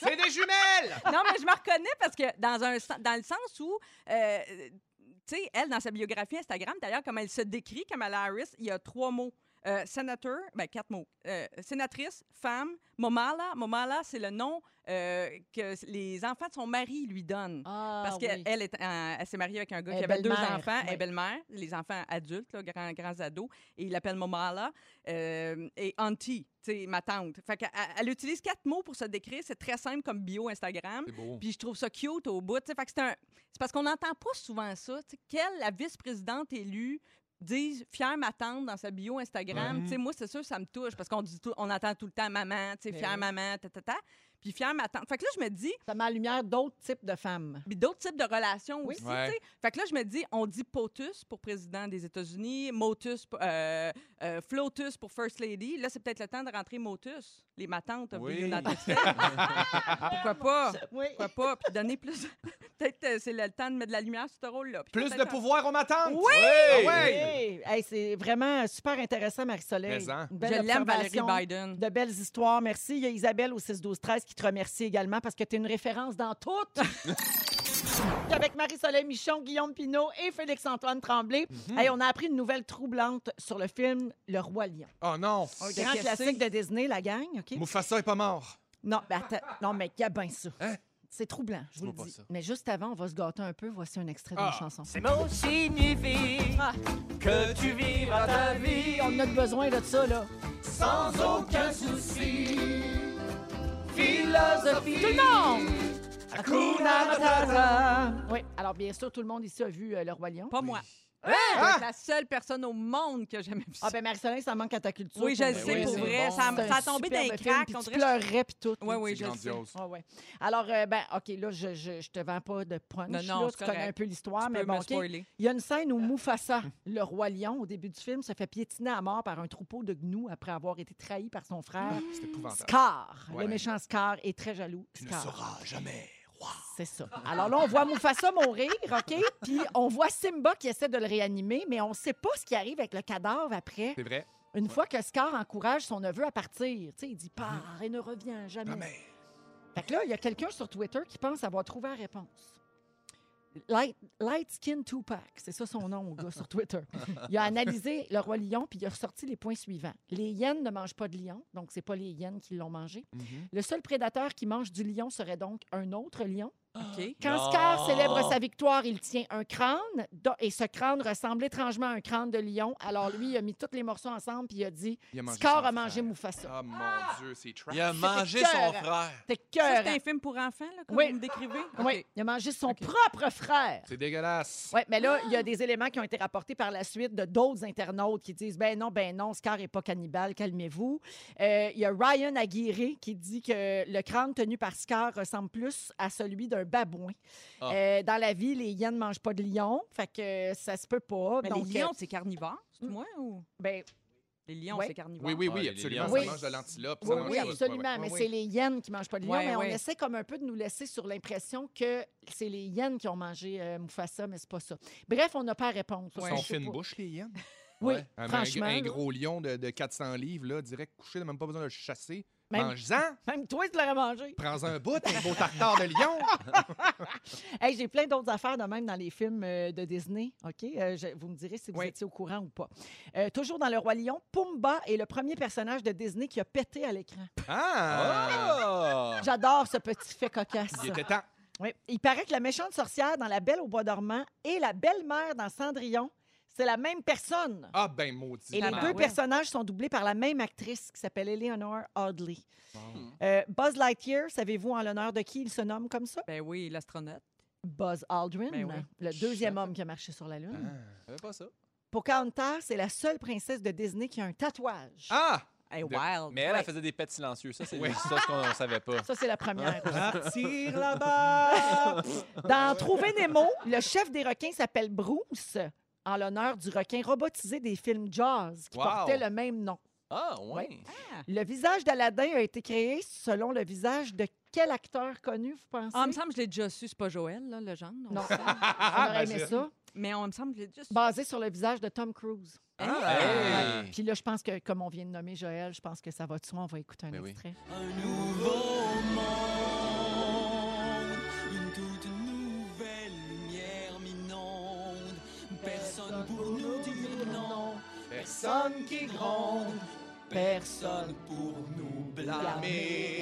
C'est des jumelles! non, mais je me reconnais parce que dans, un, dans le sens où, euh, tu sais, elle, dans sa biographie Instagram, d'ailleurs, comme elle se décrit, Kamala Harris, il y a trois mots. Euh, sénateur, ben quatre mots. Euh, sénatrice, femme, Momala. Momala, c'est le nom euh, que les enfants de son mari lui donnent. Ah, Parce oui. qu'elle elle est, elle s'est mariée avec un gars Elle qui avait deux belle-mère, enfants, oui. belle-mère, les enfants adultes, là, grands, grands ados, et il l'appelle Momala euh, et Auntie, tu sais, ma tante. Fait qu'elle elle utilise quatre mots pour se décrire, c'est très simple comme bio Instagram. C'est beau. Puis je trouve ça cute au bout. Fait que c'est un- c'est parce qu'on n'entend pas souvent ça. tu sais. Quelle la vice-présidente élue dise fière ma tante dans sa bio Instagram. Tu sais, Moi, c'est sûr, ça me touche parce qu'on dit tout- on entend tout le temps maman, tu sais, fière maman, ta, ta, ta. Puis fière ma tante. Fait que là, je me dis, Ça met en lumière d'autres types de femmes. puis d'autres types de relations Oui. aussi. Ouais. tu sais. Fait que là, je me dis, on dit POTUS pour président des États-Unis, MOTUS, euh, euh, FLOTUS pour First Lady. Là, c'est peut-être le temps de rentrer MOTUS, les matantes of the Oui. United States. Pourquoi pas? Oui. Pourquoi pas? Puis donner plus. peut-être euh, c'est le temps de mettre de la lumière sur ce rôle-là. Plus de pouvoir aux matantes! Oui! Ah Oui. ouais! Hey, c'est vraiment super intéressant, Marie-Soleil. Je l'aime, Valérie. Biden. De belles histoires. Merci. Il y a Isabelle au 6-12-13 qui te remercie également parce que tu es une référence dans toutes. Avec Marie-Soleil Michon, Guillaume Pinot et Félix-Antoine Tremblay. Hey, on a appris une nouvelle troublante sur le film Le Roi Lion. Oh non! De grand classique de Disney, la gang, OK? Mufasa est pas mort. Non, ben attends. Non, mais gabin ça. Hein? C'est troublant, je vous le pas dis. ça. Mais juste avant, on va se gâter un peu. Voici un extrait de Ah. la chanson. Ces mots signifient Ah. que tu vivras ta vie On a besoin de ça, là. sans aucun souci. Philosophie. Tout le monde! Hakuna Matata. Oui, alors bien sûr, tout le monde ici a vu euh, Le Roi Lion. Pas moi. Hein? C'est la seule personne au monde qui a jamais vu ça. Ah ben Marie-Soleil, ça manque à ta culture. oui, je le sais, pour c'est vrai. bon. Ça, ça a tombé d'un crack. puis On tu pleurais, puis tout. Oui, oui, je grandiose. Ah ouais. Alors, euh, ben, OK, là, je, je, je te vends pas de punch. Non, non, là, connais correct. un peu l'histoire, mais bon, me OK. spoiler. Il y a une scène où Mufasa, le roi lion, au début du film, se fait piétiner à mort par un troupeau de gnous après avoir été trahi par son frère. C'est épouvantable. Scar, Ouais. le méchant Scar, est très jaloux. Tu ne Scar. seras jamais. C'est ça. Alors là, on voit Mufasa mourir, OK? Puis on voit Simba qui essaie de le réanimer, mais on ne sait pas ce qui arrive avec le cadavre après. C'est vrai. Une fois que Scar encourage son neveu à partir, tu sais, il dit pars et ne reviens jamais. Jamais. Fait que là, il y a quelqu'un sur Twitter qui pense avoir trouvé la réponse. Light, Light Skin Tupac, c'est ça son nom, au gars, sur Twitter. Il a analysé le roi lion, puis il a ressorti les points suivants. Les hyènes ne mangent pas de lion, donc c'est pas les hyènes qui l'ont mangé. Mhm. Le seul prédateur qui mange du lion serait donc un autre lion. Quand Non. Scar célèbre sa victoire, il tient un crâne, et ce crâne ressemble étrangement à un crâne de lion. Alors lui, il a mis tous les morceaux ensemble, puis il a dit Il a mangé Scar a mangé frère. Mufasa. Ah, mon Dieu, c'est trash. Il a mangé son frère. T'es Ça, cœur. c'est un film pour enfants, là, comme Oui. vous me décrivez? Oui, il a mangé son propre frère. C'est dégueulasse. Oui, mais là, il y a des éléments qui ont été rapportés par la suite de d'autres internautes qui disent ben non, ben non, Scar n'est pas cannibale, calmez-vous. Euh, Il y a Ryan Aguirre qui dit que le crâne tenu par Scar ressemble plus à celui d'un babouin. Ah. Euh, dans la vie, les hyènes ne mangent pas de lion, fait que ça se peut pas. Mais Donc, les lions, euh, c'est carnivore, c'est moi ou? Ben, les lions, Ouais. c'est carnivore? Oui, oui, oui, les absolument. lions, Ça Oui. mange de l'antilope. Oui, ça. Ouais, absolument. ouais. Mais c'est les hyènes qui mangent pas de lion. Ouais, mais on essaie comme un peu de nous laisser sur l'impression que c'est les hyènes qui ont mangé euh, Mufasa, mais c'est pas ça. Bref, on n'a pas à répondre. Ils Ça, sont pas. bouches, les hyènes? Oui. Un, franchement. un gros lion de, de 400 livres, là, direct couché, même pas besoin de le chasser. Même- Mange-en, Même toi, tu l'aurais mangé. prends un bout, un beau tartare de lion. Hey, j'ai plein d'autres affaires de même dans les films euh, de Disney. OK? Euh, je- vous me direz si vous Oui. étiez au courant ou pas. Euh, toujours dans Le Roi Lion, Pumba est le premier personnage de Disney qui a pété à l'écran. Ah! Ah! J'adore ce petit fait cocasse. Il était temps. Oui. Il paraît que la méchante sorcière dans La Belle au Bois dormant et la belle-mère dans Cendrillon, c'est la même personne. Ah, ben maudit. Et les Ah, deux ouais. personnages sont doublés par la même actrice qui s'appelle Eleanor Audley. Euh, Buzz Lightyear, savez-vous en l'honneur de qui il se nomme comme ça? Ben oui, l'astronaute. Buzz Aldrin, Ben oui. le deuxième homme qui a marché sur la Lune. Je savais pas ça. Pocahontas, c'est la seule princesse de Disney qui a un tatouage. Ah! Hey, De- wild. Mais elle, Ouais. elle faisait des pets silencieux. Ça, c'est Ouais. ça ce qu'on ne savait pas. Ça, c'est la première. Partir là-bas! Dans Trouver Nemo, le chef des requins s'appelle Bruce, en l'honneur du requin robotisé des films Jaws, qui Wow. portait le même nom. Ah, ouais. Le visage d'Aladin a été créé selon le visage de quel acteur connu, vous pensez? Ah, il me semble que je l'ai déjà su, c'est pas Joël, là, le genre. Non, sait. on aurait aimé ça. Mais on me semble que je l'ai déjà su. Basé sur le visage de Tom Cruise. Ah! Hey! Puis là, je pense que, comme on vient de nommer Joël, je pense que ça va de soi. On va écouter un Ben oui. extrait. Un nouveau monde, personne qui gronde, personne pour nous blâmer.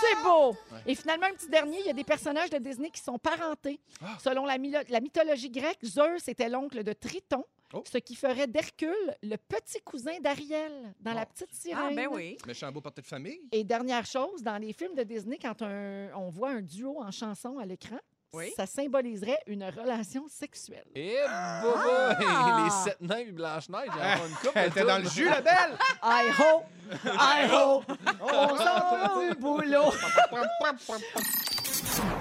C'est beau! Ouais. Et finalement, un petit dernier, il y a des personnages de Disney qui sont parentés. Ah. Selon la, mylo- la mythologie grecque, Zeus était l'oncle de Triton, Oh. ce qui ferait d'Hercule le petit cousin d'Ariel dans La Oh. Petite Sirène. Ah, ben oui. Méchant beau porté de famille. Et dernière chose, dans les films de Disney, quand un- on voit un duo en chanson à l'écran, Oui. ça symboliserait une relation sexuelle. Et bobo! Les sept nains et Blanche-Neige, en a une couple. Elle était dans le jus, la belle! I hope, I hope, on s'en va au boulot.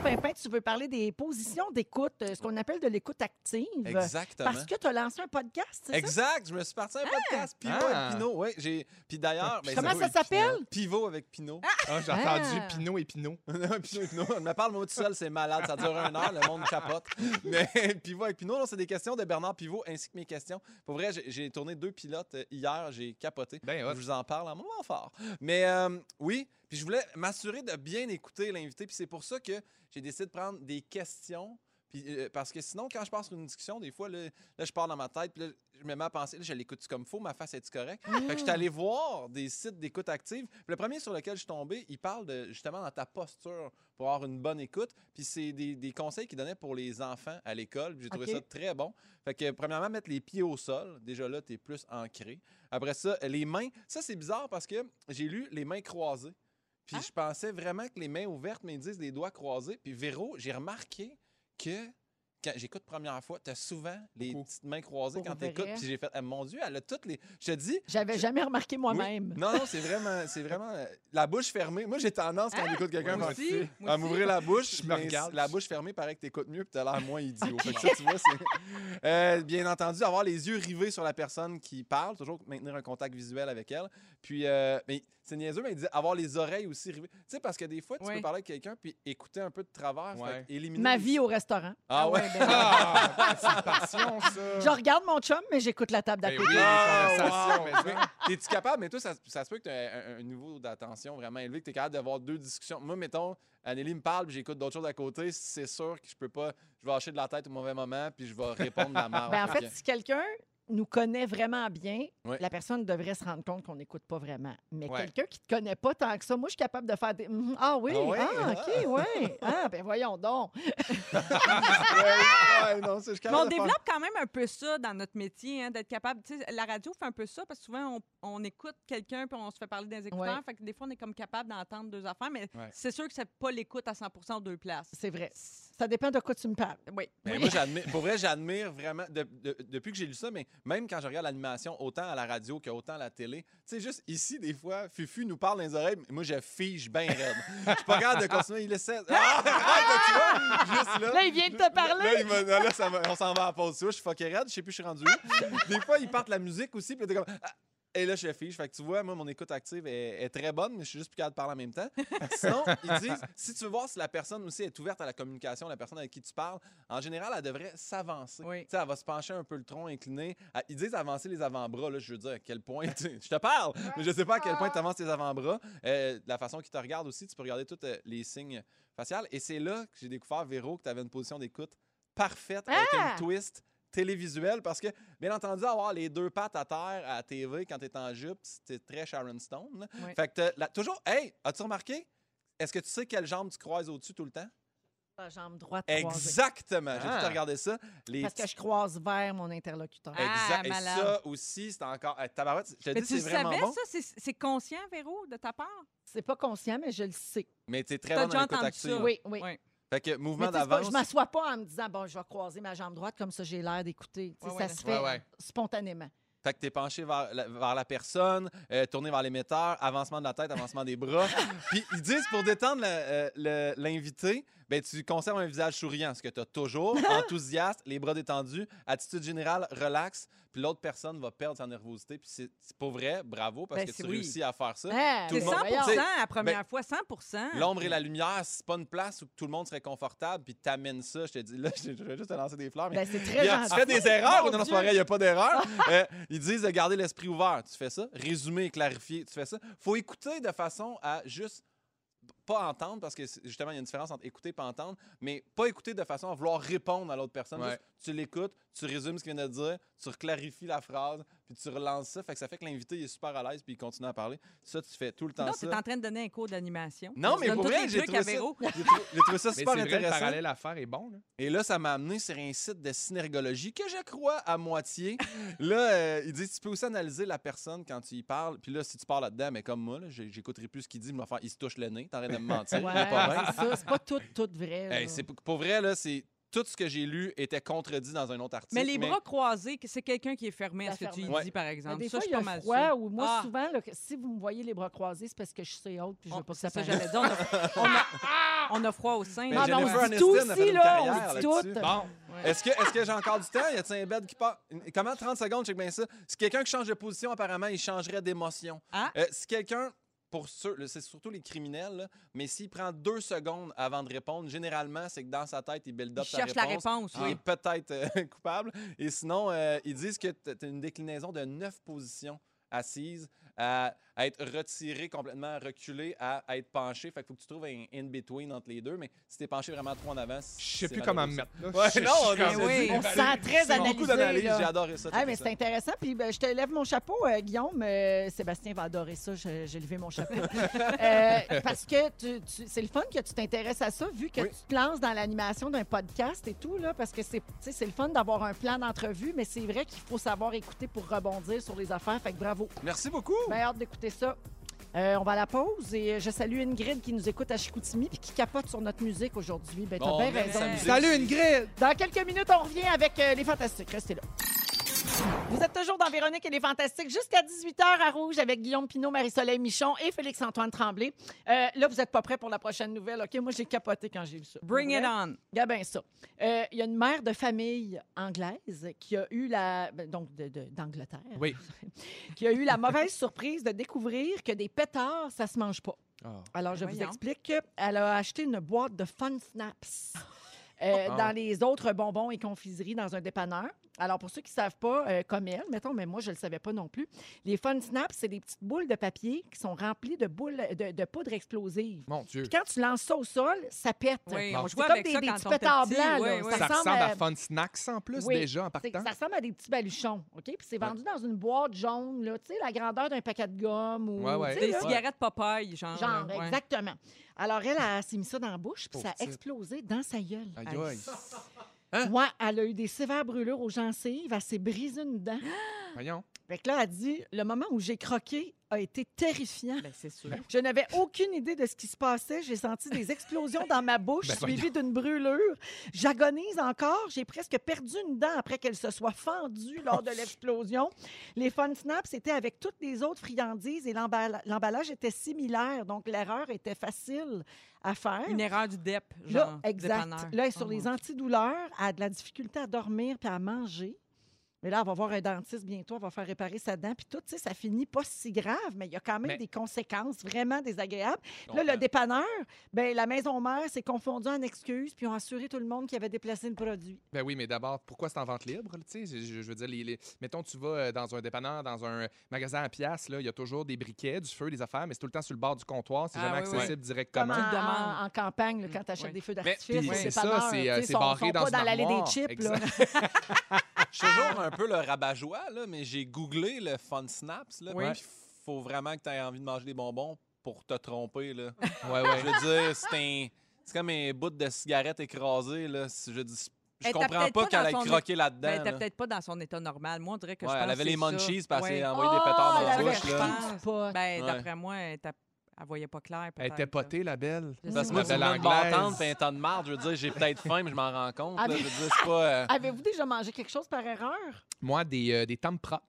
Pimpin, tu veux parler des positions d'écoute, euh, ce qu'on appelle de l'écoute active. Exactement. Parce que tu as lancé un podcast, c'est ça? Exact, je me suis parti à un podcast Pivot Ah. avec Pinot. Ouais, j'ai puis d'ailleurs, ben, Comment ça s'appelle? Pivot avec Pinot. Ah, j'ai Ah. entendu Pinot et Pinot. Pinot et Pinot. Je me parle moi tout seul, c'est malade, ça dure une heure, le monde capote. Mais Pivot avec Pinot, c'est des questions de Bernard Pivot ainsi que mes questions. Pour vrai, j'ai- j'ai tourné deux pilotes euh, hier, j'ai capoté. Ben hot. Je vous en parle en moment fort. Mais euh, oui, Puis je voulais m'assurer de bien écouter l'invité. Puis c'est pour ça que j'ai décidé de prendre des questions. Puis, euh, parce que sinon, quand je passe sur une discussion, des fois, là, là, je pars dans ma tête, puis là, je me mets à penser, là, je l'écoute comme faut, ma face est correcte? Fait que je suis allé voir des sites d'écoute active. Puis le premier sur lequel je suis tombé, il parle de justement dans ta posture pour avoir une bonne écoute. Puis c'est des, des conseils qu'il donnait pour les enfants à l'école. J'ai trouvé ça très bon. Fait que premièrement, mettre les pieds au sol. Déjà là, tu es plus ancré. Après ça, les mains. Ça, c'est bizarre parce que j'ai lu les mains croisées. Puis Ah. je pensais vraiment que les mains ouvertes, mais ils disent les doigts croisés. Puis Véro, j'ai remarqué que quand j'écoute première fois, tu as souvent les Beaucoup. petites mains croisées Pour quand tu écoutes. vrai? Puis j'ai fait, Ah, mon Dieu, elle a toutes les. Je te dis. J'avais jamais remarqué moi-même. oui. Non, non, c'est vraiment, c'est vraiment euh, la bouche fermée. Moi, j'ai tendance quand Ah, j'écoute quelqu'un moi à- m'ouvrir la bouche. Je me regarde. La bouche fermée, paraît que t'écoutes mieux puis t'as l'air moins idiot. Fait que ça, tu vois, c'est- Euh, bien entendu, avoir les yeux rivés sur la personne qui parle, toujours maintenir un contact visuel avec elle. Puis, euh, mais c'est niaiseux, mais il disait avoir les oreilles aussi rivées. Tu sais, parce que des fois, tu Oui. peux parler avec quelqu'un puis écouter un peu de travers. Ouais. éliminer Ma les- vie au restaurant. Ah ouais? ben, Ah, c'est une passion, ça. Je regarde mon chum, mais j'écoute la table d'à Ben côté. Ah, T'es-tu capable, mais toi, ça, ça se peut que tu un, un niveau d'attention vraiment élevé, que tu es capable d'avoir deux discussions. Moi, mettons, Anneli me parle, puis j'écoute d'autres choses à côté, c'est sûr que je peux pas. Je vais hacher de la tête au mauvais moment, puis je vais répondre de la merde. Ben, en Fait si quelqu'un nous connaît vraiment bien, Ouais. la personne devrait se rendre compte qu'on n'écoute pas vraiment. Mais Ouais. quelqu'un qui ne te connaît pas tant que ça, moi, je suis capable de faire des. Mhm, Ah oui, Ah ouais? ah, OK, oui. Ah, ben voyons donc. Ouais, non, Mais on faire- développe quand même un peu ça dans notre métier, hein, d'être capable. tu sais, La radio fait un peu ça parce que souvent, on, on écoute quelqu'un puis on se fait parler des écouteurs. Ouais. Fait que des fois, on est comme capable d'entendre deux affaires, mais Ouais. c'est sûr que c'est pas l'écoute à 100 aux deux places. C'est vrai. Ça dépend de quoi tu me parles. Oui. Mais moi, j'admire, pour vrai, j'admire vraiment, de- de- depuis que j'ai lu ça, mais même quand je regarde l'animation, autant à la radio qu'autant à la télé, tu sais, juste ici, des fois, Fufu nous parle dans les oreilles, mais moi, je fige bien raide. Je suis pas capable de continuer, il essaie. Ah, arrête, tu vois, juste là. Là, il vient de te parler. Là, il là, ça on s'en va à la pause. Tu vois, je suis fucké raide, je sais plus, je suis rendu où. Des fois, ils partent la musique aussi, puis là, t'es comme. Ah, et là, je fiche. Fait que tu vois, moi, mon écoute active est, est très bonne, mais je suis juste plus capable de parler en même temps. Sinon, ils disent, si tu veux voir si la personne aussi est ouverte à la communication, la personne avec qui tu parles, en général, elle devrait s'avancer. Oui. Tu sais, elle va se pencher un peu le tronc incliné. Ils disent avancer les avant-bras. Là, je veux dire, à quel point. Je te parle, mais je sais pas à quel point tu avances tes avant-bras. Euh, la façon qu'ils te regardent aussi, tu peux regarder tous euh, les signes faciaux. Et c'est là que j'ai découvert, Véro, que tu avais une position d'écoute parfaite avec Ah! un twist télévisuel parce que, bien entendu, avoir les deux pattes à terre à la TV quand t'es en jupe, c'était très Sharon Stone. là. Oui. Fait que t'as la- toujours, hey, as-tu remarqué? Est-ce que tu sais quelle jambe tu croises au-dessus tout le temps? La jambe droite croisée. Exactement. J'ai Ah. tout regardé ça. Les Parce que je croise vers mon interlocuteur. Ah, Exact. Et malade. ça aussi, c'est encore. eh, tabarouette, je te Mais dis, tu c'est vraiment savais bon. ça? C'est- C'est conscient, Véro, de ta part? C'est pas conscient, mais je le sais. Mais tu es très T'as bon dans déjà l'écoute entendu active. ça? Oui, oui. Oui. Fait que mouvement d'avance. je m'assois pas en me disant, bon, je vais croiser ma jambe droite, comme ça j'ai l'air d'écouter. Ouais, ça ouais. se fait Ouais, ouais. spontanément. Fait que t'es penché vers la, vers la personne, euh, tourné vers l'émetteur, avancement de la tête, avancement des bras. Puis ils disent pour détendre euh, l'invité, ben tu conserves un visage souriant, ce que tu as toujours, enthousiaste, les bras détendus, attitude générale, relax. Puis l'autre personne va perdre sa nervosité. Puis c'est pour vrai, bravo, parce Ben, que tu oui. réussis à faire ça. Le C'est monde- 100 voyons. Tu sais, la première fois, 100 L'ombre et la lumière, c'est pas une place où tout le monde serait confortable, puis t'amènes ça. Je te dis, là, je je vais juste te lancer des fleurs. Mais Ben, c'est très Bien, tu fais des erreurs Mon non, c'est il n'y a pas d'erreur. Euh, ils disent de garder l'esprit ouvert. Tu fais ça. Résumer clarifier. Tu fais ça. faut écouter de façon à juste pas entendre, parce que justement, il y a une différence entre écouter et pas entendre, mais pas écouter de façon à vouloir répondre à l'autre personne. Ouais. Juste, tu l'écoutes, tu résumes ce qu'il vient de dire, tu clarifies la phrase, puis tu relances ça. Fait que ça fait que l'invité il est super à l'aise puis il continue à parler. Ça, tu fais tout le temps Non, ça. tu es en train de donner un cours d'animation. Non, mais pour vrai, j'ai trouvé, ça, j'ai trou- j'ai trouvé ça Mais super c'est vrai, le intéressant. parallèle à faire est bon. Là. Et là, ça m'a amené sur un site de synergologie que je crois à moitié. là, euh, ils disent tu peux aussi analyser la personne quand tu y parles. Puis là, si tu parles là-dedans, mais comme moi, j'écouterai plus ce qu'il dit, il va faire il se touche le nez, t'arrêtes de me mentir. Ouais, il pas c'est. C'est pas tout, tout vrai. Hey, c'est pour vrai, là, c'est tout ce que j'ai lu était contredit dans un autre article. Mais les bras croisés, c'est quelqu'un qui est fermé à ce que tu Ouais. dis, par Mais exemple. des ça, fois, je il suis y a pas mal froid ou moi, Ah. souvent, là, si vous me voyez les bras croisés, c'est parce que je suis haute puis je veux On- pas que ça c'est ça, paraisse. j'allais dire. On a, on a- on a froid au sein. Mais Ah, on se dit tout aussi, là. On dit tout. Bon, Ouais. Est-ce que, est que j'ai encore du temps? Y a-t-il un bed qui part? Comment? 30 secondes, check bien ça. Si quelqu'un qui change de position, apparemment, il changerait d'émotion. Ah. Euh, si quelqu'un, pour c'est surtout les criminels, là, mais s'il prend deux secondes avant de répondre, généralement, c'est que dans sa tête, il build Il up sa cherche la réponse. Il oui. est peut-être euh, coupable. Et sinon, euh, ils disent que tu as une déclinaison de neuf positions assises à, à être retiré complètement, reculé, à, à être penché. Fait qu'il faut que tu trouves un in-between entre les deux. Mais si t'es penché vraiment trop en avant, Je sais plus comment me mettre. Là. Ouais, non, on oui. On se sent très C'est beaucoup d'analyse, analysé. j'ai là. adoré ça. Ah, mais c'est intéressant. Puis ben, je te lève mon chapeau, euh, Guillaume. Euh, Sébastien va adorer ça. J'ai levé mon chapeau. Euh, parce que tu- tu- c'est le fun que tu t'intéresses à ça, vu que Oui. tu te lances dans l'animation d'un podcast et tout, là, parce que c'est le fun d'avoir un plan d'entrevue, mais c'est vrai qu'il faut savoir écouter pour rebondir sur les affaires. Fait que bravo. Merci beaucoup. Bien hâte d'écouter ça. Euh, on va à la pause et je salue Ingrid qui nous écoute à Chicoutimi et qui capote sur notre musique aujourd'hui. Ben, t'as Bon, bien raison. Salut Ingrid! Dans quelques minutes, on revient avec euh, les Fantastiques. Restez là. Vous êtes toujours dans Véronique et les Fantastiques jusqu'à 18h à Rouge avec Guillaume Pinot, Marie-Soleil Michon et Félix-Antoine Tremblay. Euh, là, vous n'êtes pas prêts pour la prochaine nouvelle, OK? Moi, j'ai capoté quand j'ai vu ça. Bring it on. Regarde bien ça. Euh, Il y a une mère de famille anglaise qui a eu la... ben, donc, de- de- d'Angleterre. Oui. qui a eu la mauvaise surprise de découvrir que des pétards, ça se mange pas. Ah. Alors, je vous Voyons. explique. Elle a acheté une boîte de Fun Snaps euh, Ah. dans les autres bonbons et confiseries dans un dépanneur. Alors, pour ceux qui ne savent pas, euh, comme elle, mettons, mais moi, je ne le savais pas non plus, les Fun Snaps, c'est des petites boules de papier qui sont remplies de, boules, de, de poudre explosive. Mon Dieu. Puis quand tu lances ça au sol, ça pète. Oui, on C'est jouait comme avec des, ça des quand petits on était pétards petit. blancs. Oui, là. oui. Ça ressemble ressemble à à- Fun Snacks en plus, Oui. déjà, en c'est- partant. Ça ressemble à des petits baluchons, OK? Puis c'est vendu dans une boîte jaune, là, tu sais, la grandeur d'un paquet de gomme ou... Ouais, ouais. tu sais, Des là. cigarettes Popeye, genre. Genre, ouais. exactement. Alors, elle, elle s'est mis ça dans la bouche, puis Pauvre ça a petite. explosé dans sa gueule. Aïe, Aïe. Hein? Moi, elle a eu des sévères brûlures aux gencives, elle s'est brisée une dent. Voyons. Fait que là, elle dit, le moment où j'ai croqué a été terrifiant. Ben, c'est sûr. Je n'avais aucune idée de ce qui se passait. J'ai senti des explosions dans ma bouche, Ben, suivies d'une brûlure. J'agonise encore. J'ai presque perdu une dent après qu'elle se soit fendue lors de l'explosion. Les Fun Snaps étaient avec toutes les autres friandises et l'emballa- l'emballage était similaire. Donc, l'erreur était facile à faire. Une erreur du DEP, Là, genre. exact. dépanneur. Là, elle est sur Oh, les antidouleurs, elle a de la difficulté à dormir puis à manger. Mais là, elle va voir un dentiste bientôt, elle va faire réparer sa dent, puis tout, tu sais, ça finit pas si grave, mais il y a quand même Mais- des conséquences vraiment désagréables. Là, le dépanneur, ben la maison mère s'est confondue en excuses, puis ont assuré tout le monde qui avait déplacé le produit. Ben oui, mais d'abord, pourquoi c'est en vente libre? là, tu sais? Je, je veux dire, les, les- mettons, tu vas euh, dans un dépanneur, dans un magasin à pièces, là, il y a toujours des briquets, du feu, des affaires, mais c'est tout le temps sur le bord du comptoir, c'est Ah jamais oui, oui. accessible Comme directement. en, demandes. en- en campagne, là, quand tu achètes Oui. des feux d'artifice, c'est ça, c'est, euh, barré sont dans pas dans l'allée des chips. Suis toujours un peu le rabat-joie, là, mais j'ai googlé le Fun Snaps. Là, Oui. puis faut vraiment que tu aies envie de manger des bonbons pour te tromper. Là. Ouais, ouais. Je veux dire, c'est un... C'est comme un bout de cigarette écrasée. Là. Si Je, dis... je Elle t'a comprends pas qu'elle ait son- croqué là-dedans. Ben, t'es là. peut-être pas dans son état normal. Moi, on dirait que Ouais, je pense elle avait les munchies parce qu'elle Ouais. a envoyé des pétards Oh, dans la bouche. Là. Ben, Ouais. d'après moi, elle, t'a- elle voyait pas clair. Elle était potée, la belle. Parce que c'est belle anglaise. un tas de marde. Je veux dire, j'ai peut-être faim, mais je m'en rends compte. Là. mais- Je veux dire, c'est pas... euh, Avez-vous déjà mangé quelque chose par erreur? Moi, des, euh, des tampras.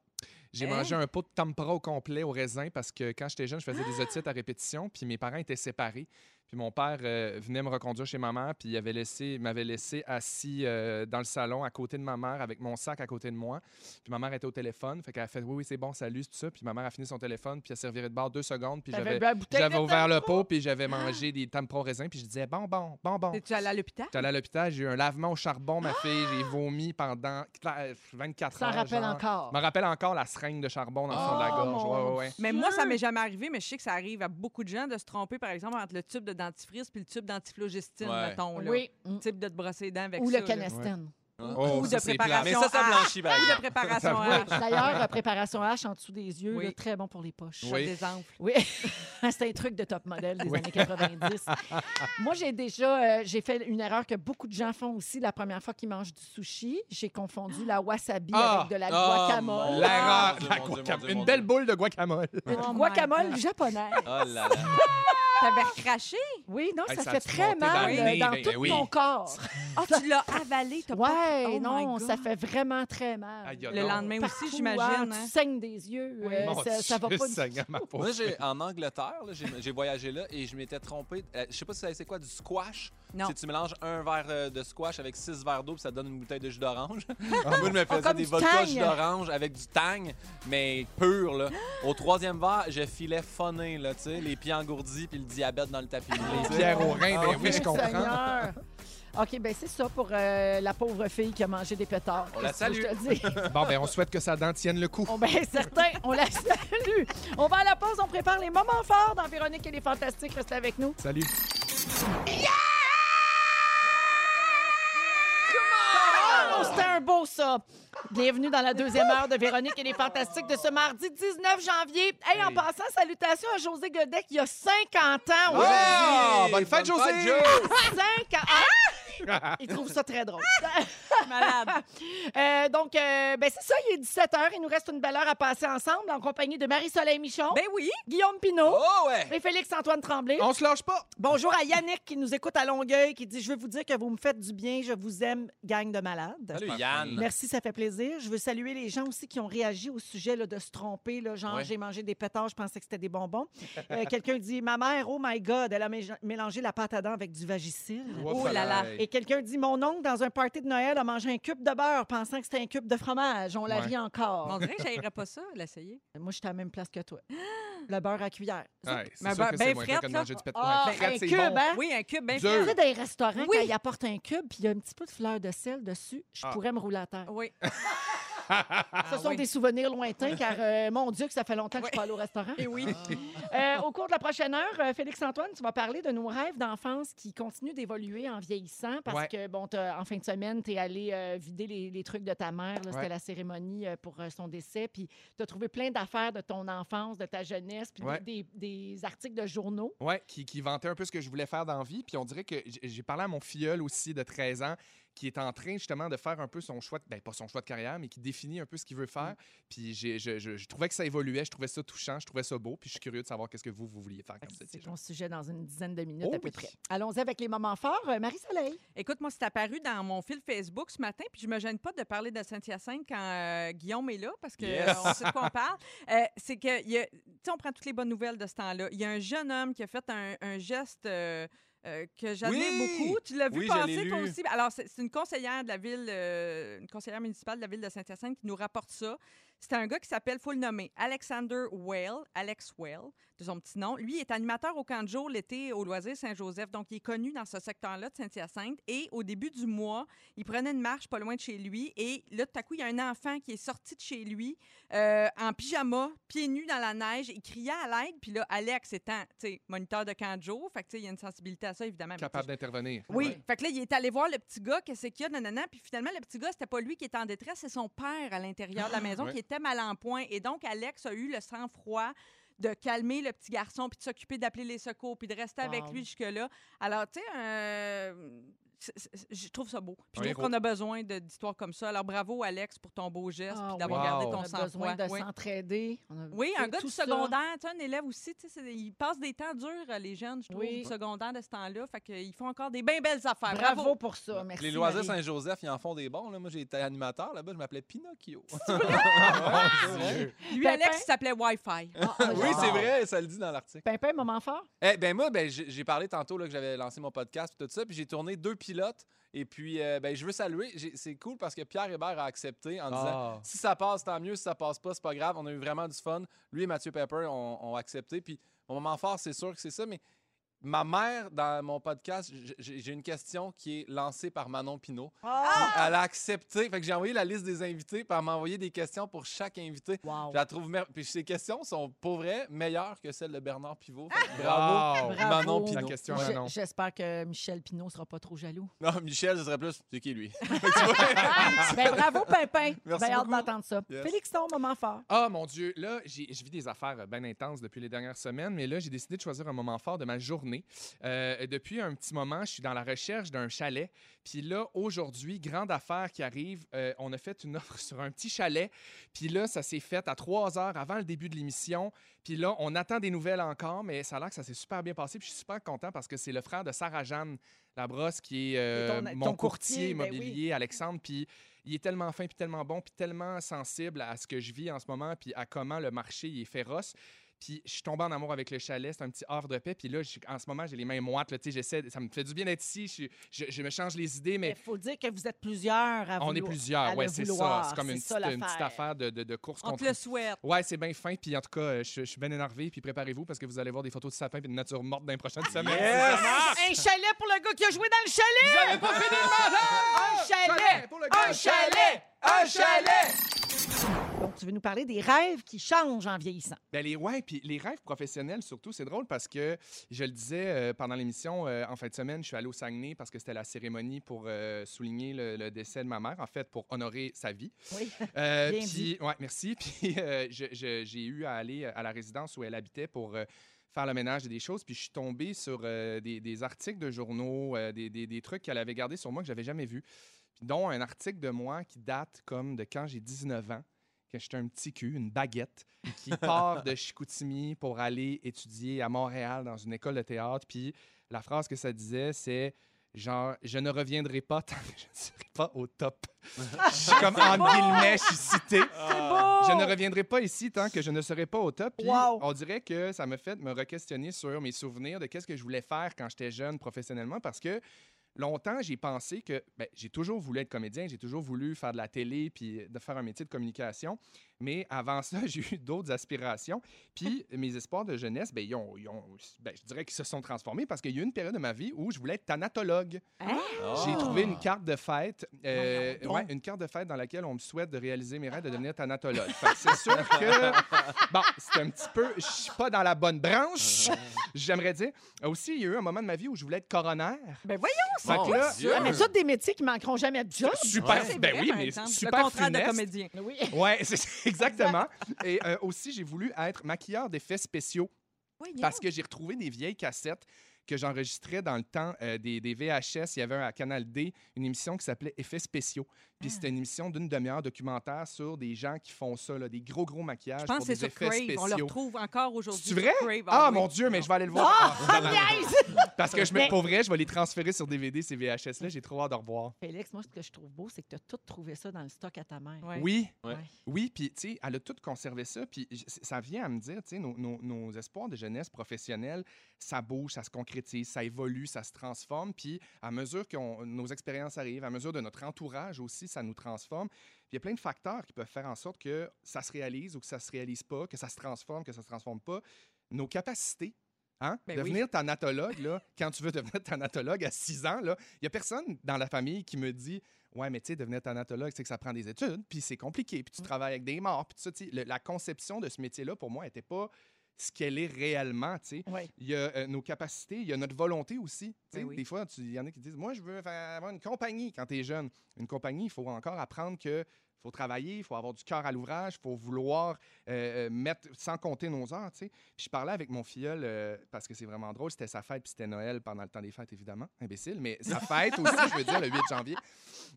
J'ai Hein? mangé un pot de tampra au complet au raisin parce que quand j'étais jeune, je faisais des otites à répétition, puis mes parents étaient séparés. Puis mon père euh, venait me reconduire chez ma mère, puis il avait laissé, m'avait laissé assis euh, dans le salon à côté de ma mère avec mon sac à côté de moi. Puis ma mère était au téléphone, fait qu'elle a fait oui oui c'est bon salut c'est tout ça. Puis ma mère a fini son téléphone, puis elle servirait de bord deux secondes, puis j'avais ouvert le pot, puis j'avais mangé des tampra au raisin, puis je disais bon bon bon bon. Es-tu allé à l'hôpital? J'étais allé à l'hôpital, j'ai eu un lavement au charbon, ma fille, j'ai vomi pendant euh, 24 Ça heures. rappelle genre. encore. Je me rappelle encore la seringue de charbon dans le fond de la Oh, gorge. mon Ouais, ouais, ouais. Mais moi, ça m'est jamais arrivé, mais je sais que ça arrive à beaucoup de gens de se tromper, par exemple, entre le tube de dentifrice puis le tube d'antiflogestine, Ouais. mettons. Là. Oui. Type de te brosser les dents avec Ou ça. le là. canestène. Oh, Ou ça, de c'est préparation. Mais ça, ça blanchit, par Ou de exemple. préparation. H. D'ailleurs, euh, préparation H en dessous des yeux, Oui. là, très bon pour les poches. Ça Oui. désenfle. Oui, c'est un truc de top modèle des Oui. années 90. Moi, j'ai déjà euh, j'ai fait une erreur que beaucoup de gens font aussi la première fois qu'ils mangent du sushi. J'ai confondu la wasabi Ah! avec de la Ah, guacamole. mon- L'erreur, Mon Dieu, la mon Dieu, guacamole. mon Dieu, Une belle boule de guacamole. Une Oh my guacamole God. japonaise. Oh là là. T'avais recraché? Oui, non, Hey, ça, ça fait a-tu très monté dans mal le euh, nez? dans Ben, tout oui. ton corps. Ah, tu l'as avalé, t'as pas... Ouais, Oh my non, God. ça fait vraiment très mal. Aïe, Le non. lendemain Partout, aussi, hein, j'imagine. Tu hein. saignes des yeux. Oui. euh, Mon ça, ça va Dieu, pas du Seigneur, ma pauvre. Moi, j'ai, en Angleterre, là, j'ai, j'ai voyagé là et je m'étais trompé. Euh, je sais pas si c'est quoi, du squash? Non. C'est tu mélanges un verre euh, de squash avec six verres d'eau puis ça donne une bouteille de jus d'orange. Moi, je me faisais comme des du tang. jus d'orange avec du tang, mais pur. Là. Au troisième verre, je filais phoné, là, tu sais, les pieds engourdis puis le diabète dans le tapis. Les pierres au rein, ben oui, je Oh, comprends. OK, ben c'est ça pour euh, la pauvre fille qui a mangé des pétards. On la je te dis? Bon, ben, on souhaite que sa dent tienne le coup. Bon, ben, certain, on la salue. On va à la pause, on prépare les moments forts dans Véronique et les Fantastiques. Restez avec nous. Salut. Oh, c'était un beau ça. Bienvenue dans la deuxième heure de Véronique et les Fantastiques de ce mardi 19 janvier. Hey, en passant, salutations à José Godet qui a 50 ans Oh! aujourd'hui. bonne fête, José! 5 ans. Il trouve ça très drôle. Malade. Euh, donc, euh, ben c'est ça, il est 17 h. Il nous reste une belle heure à passer ensemble en compagnie de Marie-Soleil Michon, Ben oui. Guillaume Pinot Oh ouais! et Félix-Antoine Tremblay. On se lâche pas. Bonjour à Yannick qui nous écoute à Longueuil, qui dit Je veux vous dire que vous me faites du bien, je vous aime, gang de malades. Salut Yann. Merci, ça fait plaisir. Je veux saluer les gens aussi qui ont réagi au sujet là, de se tromper. Là, genre, Ouais. j'ai mangé des pétards, je pensais que c'était des bonbons. Euh, Quelqu'un dit Ma mère, oh my God, elle a mé- mélangé la pâte à dents avec du Vagisil. Oh là là. Et quelqu'un dit Mon oncle, dans un party de Noël, a mangé un cube de beurre pensant que c'était un cube de fromage. On la Ouais. rit encore. On dirait que j'aillerais pas ça, l'essayer. Moi, j'étais à la même place que toi. Le beurre à cuillère. Ouais, c'est Mais sûr ben- que ben c'est moins pire frette, que de là. manger du pétard. Ah, frette, un cube, bon. hein? Oui, un cube bien Dur. Tu fait. sais, dans les restaurants, Oui. quand ils apportent un cube puis il y a un petit peu de fleur de sel dessus, je Ah. pourrais me rouler à terre. Oui. Ce sont oui. des souvenirs lointains, car euh, mon Dieu, que ça fait longtemps que je suis pas allée au restaurant. Et oui. Euh, au cours de la prochaine heure, euh, Félix-Antoine, tu vas parler de nos rêves d'enfance qui continuent d'évoluer en vieillissant parce Ouais. que, bon, en fin de semaine, tu es allé euh, vider les, les trucs de ta mère. là. C'était Ouais. la cérémonie pour son décès. Puis tu as trouvé plein d'affaires de ton enfance, de ta jeunesse, puis Ouais. des, des articles de journaux. Ouais, qui, qui vantait un peu ce que je voulais faire dans la vie. Puis on dirait que j'ai parlé à mon filleul aussi de 13 ans qui est en train justement de faire un peu son choix, de, ben pas son choix de carrière, mais qui définit un peu ce qu'il veut faire. Puis j'ai- je, je- je trouvais que ça évoluait, je trouvais ça touchant, je trouvais ça beau. Puis je suis curieux de savoir qu'est-ce que vous, vous vouliez faire comme ça. C'est ton sujet dans une dizaine de minutes Oh à peu oui. près. Allons-y avec les moments forts. Euh, Marie-Soleil. Écoute, moi, c'est apparu dans mon fil Facebook ce matin, puis je me gêne pas de parler de Saint-Hyacinthe quand euh, Guillaume est là, parce qu'on Yes. sait de quoi on parle. Euh, c'est que, il y a- tu sais, on prend toutes les bonnes nouvelles de ce temps-là. Il y a un jeune homme qui a fait un, un geste euh, que j'admire Oui! beaucoup. Tu l'as vu Oui, passer, toi aussi. Alors, c'est c'est une conseillère de la ville, euh, une conseillère municipale de la ville de Saint-Hyacinthe qui nous rapporte ça. C'est un gars qui s'appelle, faut le nommer, Alexander Well, Alex Well, de son petit nom. Lui est animateur au camp de jour l'été au loisir Saint-Joseph, donc il est connu dans ce secteur-là de Saint-Hyacinthe. Et au début du mois, il prenait une marche pas loin de chez lui et là, tout à coup, il y a un enfant qui est sorti de chez lui euh, en pyjama, pieds nus dans la neige. Il criait à l'aide. Puis là, Alex étant, tu sais, moniteur de camp de jour, fait que il y a une sensibilité à ça, évidemment. Capable d'intervenir. oui, Ouais. fait que là, il est allé voir le petit gars, qu'est-ce qu'il y a, nanana, puis finalement, le petit gars, c'était pas lui qui était en détresse, c'est son père à l'intérieur de la maison Ouais. qui était mal en point. Et donc, Alex a eu le sang-froid de calmer le petit garçon, puis de s'occuper d'appeler les secours, puis de rester avec lui jusque-là. Alors, tu sais, euh, je trouve ça beau. Puis je trouve qu'on a besoin d'histoires comme ça. Alors, bravo, Alex, pour ton beau geste, Ah puis d'avoir gardé ton On a sang-froid. besoin de Oui. s'entraider. Oui, un gars tout du secondaire, tu sais, un élève aussi, tu sais, c'est- ils passent des temps durs, euh, les jeunes, je trouve, Oui. du secondaire de ce temps-là. Fait qu'ils font encore des bien belles affaires. Bravo, Bravo. pour ça. Merci. les loisirs. Saint-Joseph, ils en font des bons. Là. Moi, été animateur là-bas, je m'appelais Pinocchio. Lui, Pimpin? Alex, il s'appelait Wi-Fi. Ah, ah, oui, c'est vrai, ça le dit dans l'article. Pimpin, moment fort? Eh ben moi, ben, j'ai parlé tantôt là, que j'avais lancé mon podcast et tout ça, puis j'ai tourné deux Et puis, euh, ben, je veux saluer. C'est cool parce que Pierre Hébert a accepté en disant Ah. si ça passe, tant mieux. Si ça passe pas, c'est pas grave. On a eu vraiment du fun. Lui et Mathieu Pepper ont, ont accepté. Puis mon moment fort, c'est sûr que c'est ça. Mais ma mère, dans mon podcast, j'ai une question qui est lancée par Manon Pinault. Ah! Elle a accepté. Fait que j'ai envoyé la liste des invités, puis elle m'a envoyé des questions pour chaque invité. Wow. Je la trouve mer- Puis ces questions sont pour vrai meilleures que celles de Bernard Pivot. Wow. bravo. Manon Pinault. question, Ouais. Manon. J'espère que Michel Pinot sera pas trop jaloux. Non, Michel, ce serait plus. C'est qui lui? ben, bravo, Pimpin. Merci Ben, hâte d'entendre ça. Yes. Félix, ton moment fort. Ah mon Dieu, là, j'ai- je vis des affaires bien intenses depuis les dernières semaines, mais là, j'ai décidé de choisir un moment fort de ma journée. Euh, depuis un petit moment, je suis dans la recherche d'un chalet. Puis là, aujourd'hui, grande affaire qui arrive, euh, on a fait une offre sur un petit chalet. Puis là, ça s'est fait à trois heures avant le début de l'émission. Puis là, on attend des nouvelles encore, mais ça a l'air que ça s'est super bien passé. Puis je suis super content parce que c'est le frère de Sarah-Jeanne Labrosse qui est euh, ton- mon ton courtier courtier, ben oui. immobilier, Alexandre. Puis il est tellement fin, puis tellement bon, puis tellement sensible à ce que je vis en ce moment, puis à comment le marché il est féroce. Puis je suis tombé en amour avec le chalet. C'est un petit havre de paix. Puis là, en ce moment, j'ai les mains moites. là, J'essaie, ça me fait du bien d'être ici. Je, suis- je, je me change les idées, mais Il faut dire que vous êtes plusieurs à on est plusieurs. Ouais, c'est ça. C'est comme une, ça, petite, une petite affaire de, de, de course On te le souhaite. Ouais, c'est bien fin. Puis en tout cas, euh, je, je suis bien énervé. Puis préparez-vous parce que vous allez voir des photos de sapin et de nature morte dans les prochaines semaines. Un chalet pour le gars qui a joué dans le chalet! Vous avez pas fini le! Un chalet! le gars! Un chalet! Un chalet! Donc, tu veux nous parler des rêves qui changent en vieillissant. Ben les, ouais, puis les rêves professionnels surtout, c'est drôle parce que je le disais euh, pendant l'émission, euh, en fin de semaine, je suis allé au Saguenay parce que c'était la cérémonie pour euh, souligner le, le décès de ma mère, en fait, pour honorer sa vie. Oui. Bien puis- ouais, merci. Puis j'ai eu à aller à la résidence où elle habitait pour faire le ménage et des choses. Puis je suis tombé sur euh, des, des articles de journaux, euh, des, des- des trucs qu'elle avait gardés sur moi que j'avais jamais vus. Dont un article de moi qui date comme de quand j'ai 19 ans, que j'étais un petit cul, une baguette, qui part de Chicoutimi pour aller étudier à Montréal dans une école de théâtre. Puis la phrase que ça disait, c'est genre, je ne reviendrai pas tant que je ne serai pas au top. Je suis comme en guillemets, je suis cité. Ah. Je ne reviendrai pas ici tant que je ne serai pas au top. Puis Wow. on dirait que ça m'a fait me re-questionner sur mes souvenirs de qu'est-ce que je voulais faire quand j'étais jeune professionnellement parce que longtemps, j'ai pensé que ben, j'ai toujours voulu être comédien, j'ai toujours voulu faire de la télé puis de faire un métier de communication. Mais avant ça, j'ai eu d'autres aspirations. Puis mes espoirs de jeunesse, ben, ils ont, ils ont- ben, je dirais qu'ils se sont transformés parce qu'il y a eu une période de ma vie où je voulais être thanatologue. Hein? J'ai Ah. trouvé une carte de fête, euh, ouais, une carte de fête dans laquelle on me souhaite de réaliser mes rêves de devenir thanatologue. C'est sûr que, bon, c'est un petit peu, je suis pas dans la bonne branche, j'aimerais dire. Aussi, il y a eu un moment de ma vie où je voulais être coroner. Ben voyons! Là, Dieu. Ah, mais ça, des métiers qui manqueront jamais de job. super, c'est ben vrai, oui, mais super Le contraire funeste. de comédien. Oui. Ouais, c'est exactement. Et euh, aussi, j'ai voulu être maquilleur d'effets spéciaux. Parce que j'ai retrouvé des vieilles cassettes que j'enregistrais dans le temps euh, des, des VHS. Il y avait à Canal D, une émission qui s'appelait Effets spéciaux. Puis Ah. c'était une émission d'une demi-heure documentaire sur des gens qui font ça, là, des gros, gros maquillages Je pense pour que c'est des sur effets Crave. On le spéciaux. retrouve encore aujourd'hui. C'est vrai? Crave. Ah, oui. mon Dieu, mais je vais aller le voir. Ah, niaise! Parce que je me, Mais- pour vrai, je vais les transférer sur DVD, ces VHS-là. J'ai trop hâte de revoir. Félix, moi, ce que je trouve beau, c'est que tu as tout trouvé ça dans le stock à ta mère. Ouais. Oui, Ouais. Oui, puis tu sais, elle a tout conservé ça, puis ça vient à me dire, tu sais, nos, nos- nos espoirs de jeunesse professionnelle, ça bouge, ça se concrétise, ça évolue, ça se transforme, puis à mesure que nos expériences arrivent, à mesure de notre entourage aussi, ça nous transforme. Il y a plein de facteurs qui peuvent faire en sorte que ça se réalise ou que ça se réalise pas, que ça se transforme, que ça se transforme pas. Nos capacités. Hein? Ben oui. devenir thanatologue, là, quand tu veux devenir thanatologue à 6 ans, il n'y a personne dans la famille qui me dit Ouais, mais tu sais, devenir thanatologue, c'est que ça prend des études, puis c'est compliqué, puis tu travailles avec des morts, puis tout ça. le- la conception de ce métier-là, pour moi, n'était pas ce qu'elle est réellement. tu sais. Oui. Il y a euh, nos capacités, il y a notre volonté aussi. tu sais. Ben oui. Des fois, il y en a qui disent Moi, je veux avoir une compagnie quand tu es jeune. Une compagnie, il faut encore apprendre que. faut travailler, il faut avoir du cœur à l'ouvrage, il faut vouloir euh, euh, mettre, sans compter nos heures, tu sais. Puis je parlais avec mon filleul, euh, parce que c'est vraiment drôle, c'était sa fête, puis c'était Noël pendant le temps des fêtes, évidemment, imbécile, mais sa fête aussi, je veux dire, le 8 janvier.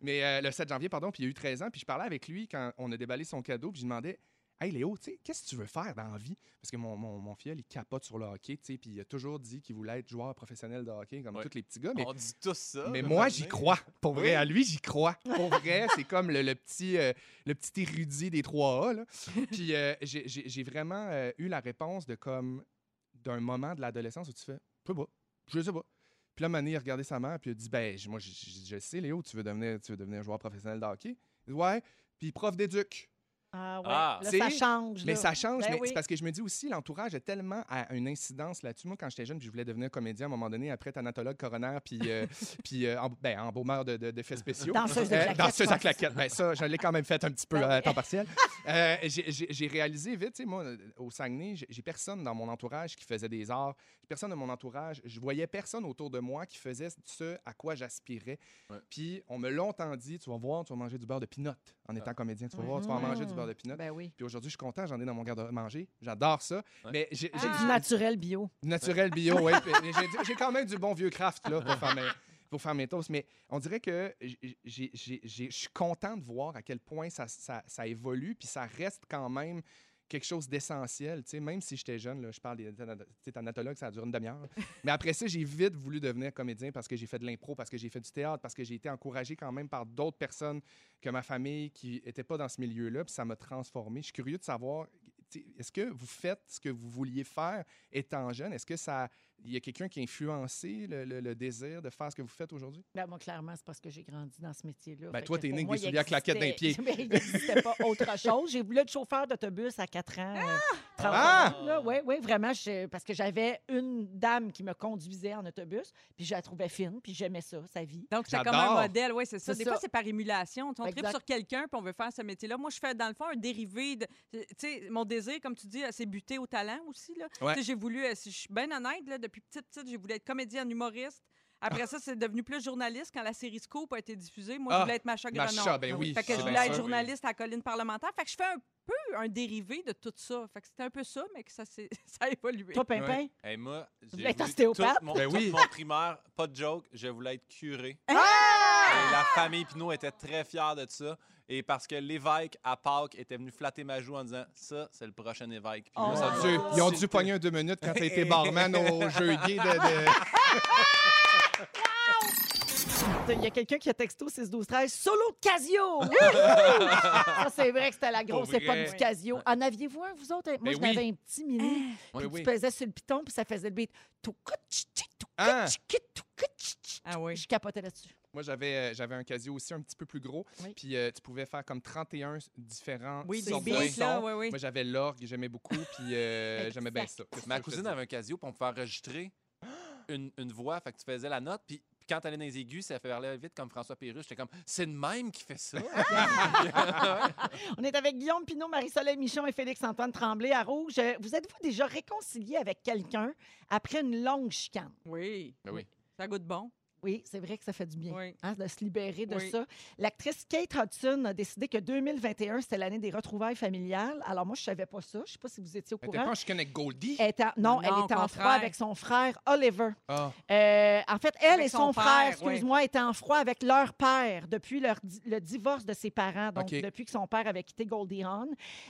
Mais euh, le 7 janvier, pardon, puis il a eu 13 ans, puis je parlais avec lui quand on a déballé son cadeau, puis je lui demandais Hey Léo, qu'est-ce que tu veux faire dans la vie? Parce que mon, mon, mon filleul, il capote sur le hockey, puis il a toujours dit qu'il voulait être joueur professionnel de hockey, comme Ouais. tous les petits gars. Mais On dit tous ça. mais moi, j'y crois. Pour vrai, Oui. à lui, j'y crois. Pour vrai, c'est comme le, le petit, euh, le petit érudit des 3A. là. Puis euh, j'ai- vraiment euh, eu la réponse de comme d'un moment de l'adolescence où tu fais « Je sais pas, je sais pas ». Puis là, Mané, il a regardé sa mère, puis il a dit « Ben, moi, je, je- je sais, Léo, tu veux devenir, tu veux devenir joueur professionnel de hockey. » Il dit « Ouais. » Puis prof d'éduc. Ah, ouais. Ah. Là, ça change. Mais là. ça change, Ben mais oui. c'est parce que je me dis aussi, l'entourage a tellement à- une incidence là-dessus. Moi, quand j'étais jeune, puis je voulais devenir comédien à un moment donné, après thanatologue, coroner, puis, euh, puis euh, en, ben, embaumeur de, de, d'effets spéciaux. Danseuse de Euh, claquettes, danseuse à claquettes. Ben, ça, je l'ai quand même fait un petit peu à temps partiel. Euh, j'ai- réalisé vite, tu sais, moi, au Saguenay, j'ai personne dans mon entourage qui faisait des arts. Personne dans mon entourage. Je voyais personne autour de moi qui faisait ce à quoi j'aspirais. Ouais. Puis on me longtemps dit, tu vas voir, tu vas manger du beurre de pinot en étant comédien. Tu vas voir, tu vas en manger du beurre de pinot. Ben oui. Puis aujourd'hui, je suis content, j'en ai dans mon garde-manger. J'adore ça. Ouais. Mais j'ai Ah. du naturel bio. du naturel bio, oui. J'ai- J'ai quand même du bon vieux craft là, pour, faire mes, pour faire mes toasts. Mais on dirait que j'ai- j'ai- j'ai- j'ai- je suis content de voir à quel point ça, ça, ça évolue, puis ça reste quand même quelque chose d'essentiel. tu sais, Même si j'étais jeune, là, je parle des thanatologues, ça dure une demi-heure. Mais après ça, j'ai vite voulu devenir comédien parce que j'ai fait de l'impro, parce que j'ai fait du théâtre, parce que j'ai été encouragé quand même par d'autres personnes que ma famille qui n'étaient pas dans ce milieu-là, puis ça m'a transformé. Je suis curieux de savoir, est-ce que vous faites ce que vous vouliez faire étant jeune? Est-ce que ça. Il y a quelqu'un qui a influencé le, le- le désir de faire ce que vous faites aujourd'hui? Ben, moi, clairement, c'est parce que j'ai grandi dans ce métier-là. Fait toi, t'es né avec des souliers à claquettes les existait- pieds. Ben, il n'existait pas autre chose. J'ai voulu être chauffeur d'autobus à 4 ans. euh, 30 Ah! ans, là. Oui, oui, vraiment. je- parce que j'avais une dame qui me conduisait en autobus, puis je la trouvais fine, puis j'aimais ça, sa vie. Donc, c'est comme un modèle, oui, c'est ça. C'est Des ça. fois, c'est par émulation. On tripe sur quelqu'un, puis on veut faire ce métier-là. Moi, je fais, dans le fond, un dérivé de. Tu sais, mon désir, comme tu dis, c'est buté au talent aussi. Là. Ouais. Tu sais, J'ai voulu, euh, si je suis bien honnête, là, depuis petite, petite, j'ai voulu être comédienne humoriste. Après ça, c'est devenu plus journaliste quand la série Scoop a été diffusée. Moi, Ah, je voulais être Macha Grenon. Macha, ben oui. Fait que je voulais être journaliste à la colline parlementaire. Fait que je fais un peu un dérivé de tout ça. Fait que c'était un peu ça, mais que ça, s'est- ça a évolué. Toi, Pimpin? Moi, j'ai voulais être voulu ostéopathe? tout Mon, Ben oui. mon primaire, pas de joke, je voulais être curé. Ah! Et la famille Pinot était très fière de ça. Et parce que l'évêque à Pâques était venu flatter ma joue en disant Ça, c'est le prochain évêque. Puis moi, Oh ça Dieu, ils ont dû pogner un deux minutes quand t'as été barman au jeu gay de. de- Il y a quelqu'un qui a texto 6 12 13 solo de Casio. ça c'est vrai que c'était la grosse époque du Casio. En aviez-vous un vous autres? Moi Ben j'en oui. avais un petit mini. Oui, Puis oui. tu pesais sur le piton puis ça faisait le beat. Ah! Ah oui. Je capotais là-dessus. Moi, j'avais euh, j'avais un Casio aussi un petit peu plus gros. Oui. Puis euh, tu pouvais faire comme 31 différents Oui, des sortes de sons. oui, oui. Moi, j'avais l'orgue, j'aimais beaucoup, puis euh, j'aimais bien ça. Ma cousine avait un casio pour me faire enregistrer une, une voix. Fait que tu faisais la note, puis, puis quand t'allais dans les aigus, ça fait parler vite comme François Pérusse. J'étais comme, c'est le même qui fait ça. On est avec Guillaume Pinot, Marie-Soleil Michon et Félix-Antoine Tremblay à Rouge. Vous êtes-vous déjà réconcilié avec quelqu'un après une longue chicane? Oui. Ben oui. Ça goûte bon. Oui, c'est vrai que ça fait du bien Oui. hein, de se libérer de Oui. ça. L'actrice Kate Hudson a décidé que 2021, c'était l'année des retrouvailles familiales. Alors moi, je savais pas ça. Je sais pas si vous étiez au Elle était courant. pas avec Goldie? Elle était non, Non, elle était en froid avec son frère Oliver. Ah, Euh, en fait, elle Avec et son, son frère, père, excuse-moi, étaient en froid avec leur père depuis leur di- le divorce de ses parents. Donc, depuis que son père avait quitté Goldie Hawn,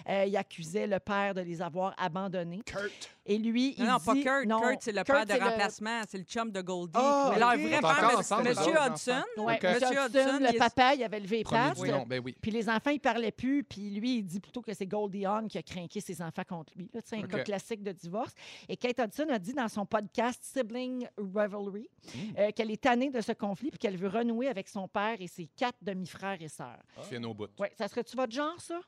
euh, il accusait le père de les avoir abandonnés. Kurt. Et lui, il Non, non, dit... pas Kurt. non, Kurt, c'est le Kurt, père de le- remplacement. C'est le chum de Goldie. Mais leur vrai père, encore Monsieur- ensemble, Monsieur leurs Hudson. Ouais, Monsieur le papa, il avait levé les Premier pattes. du nom, ben oui. Puis les enfants, ils parlaient plus. Puis lui, il dit plutôt que c'est Goldie Hawn qui a craqué ses enfants contre lui. là. Tu sais, un OK. cas classique de divorce. Et Kate Hudson a dit dans son podcast Sibling Rivalry Mm. euh, qu'elle est tannée de ce conflit puis qu'elle veut renouer avec son père et ses quatre demi-frères et sœurs. Fine au bout. Ouais, ça serait-tu votre genre, ça?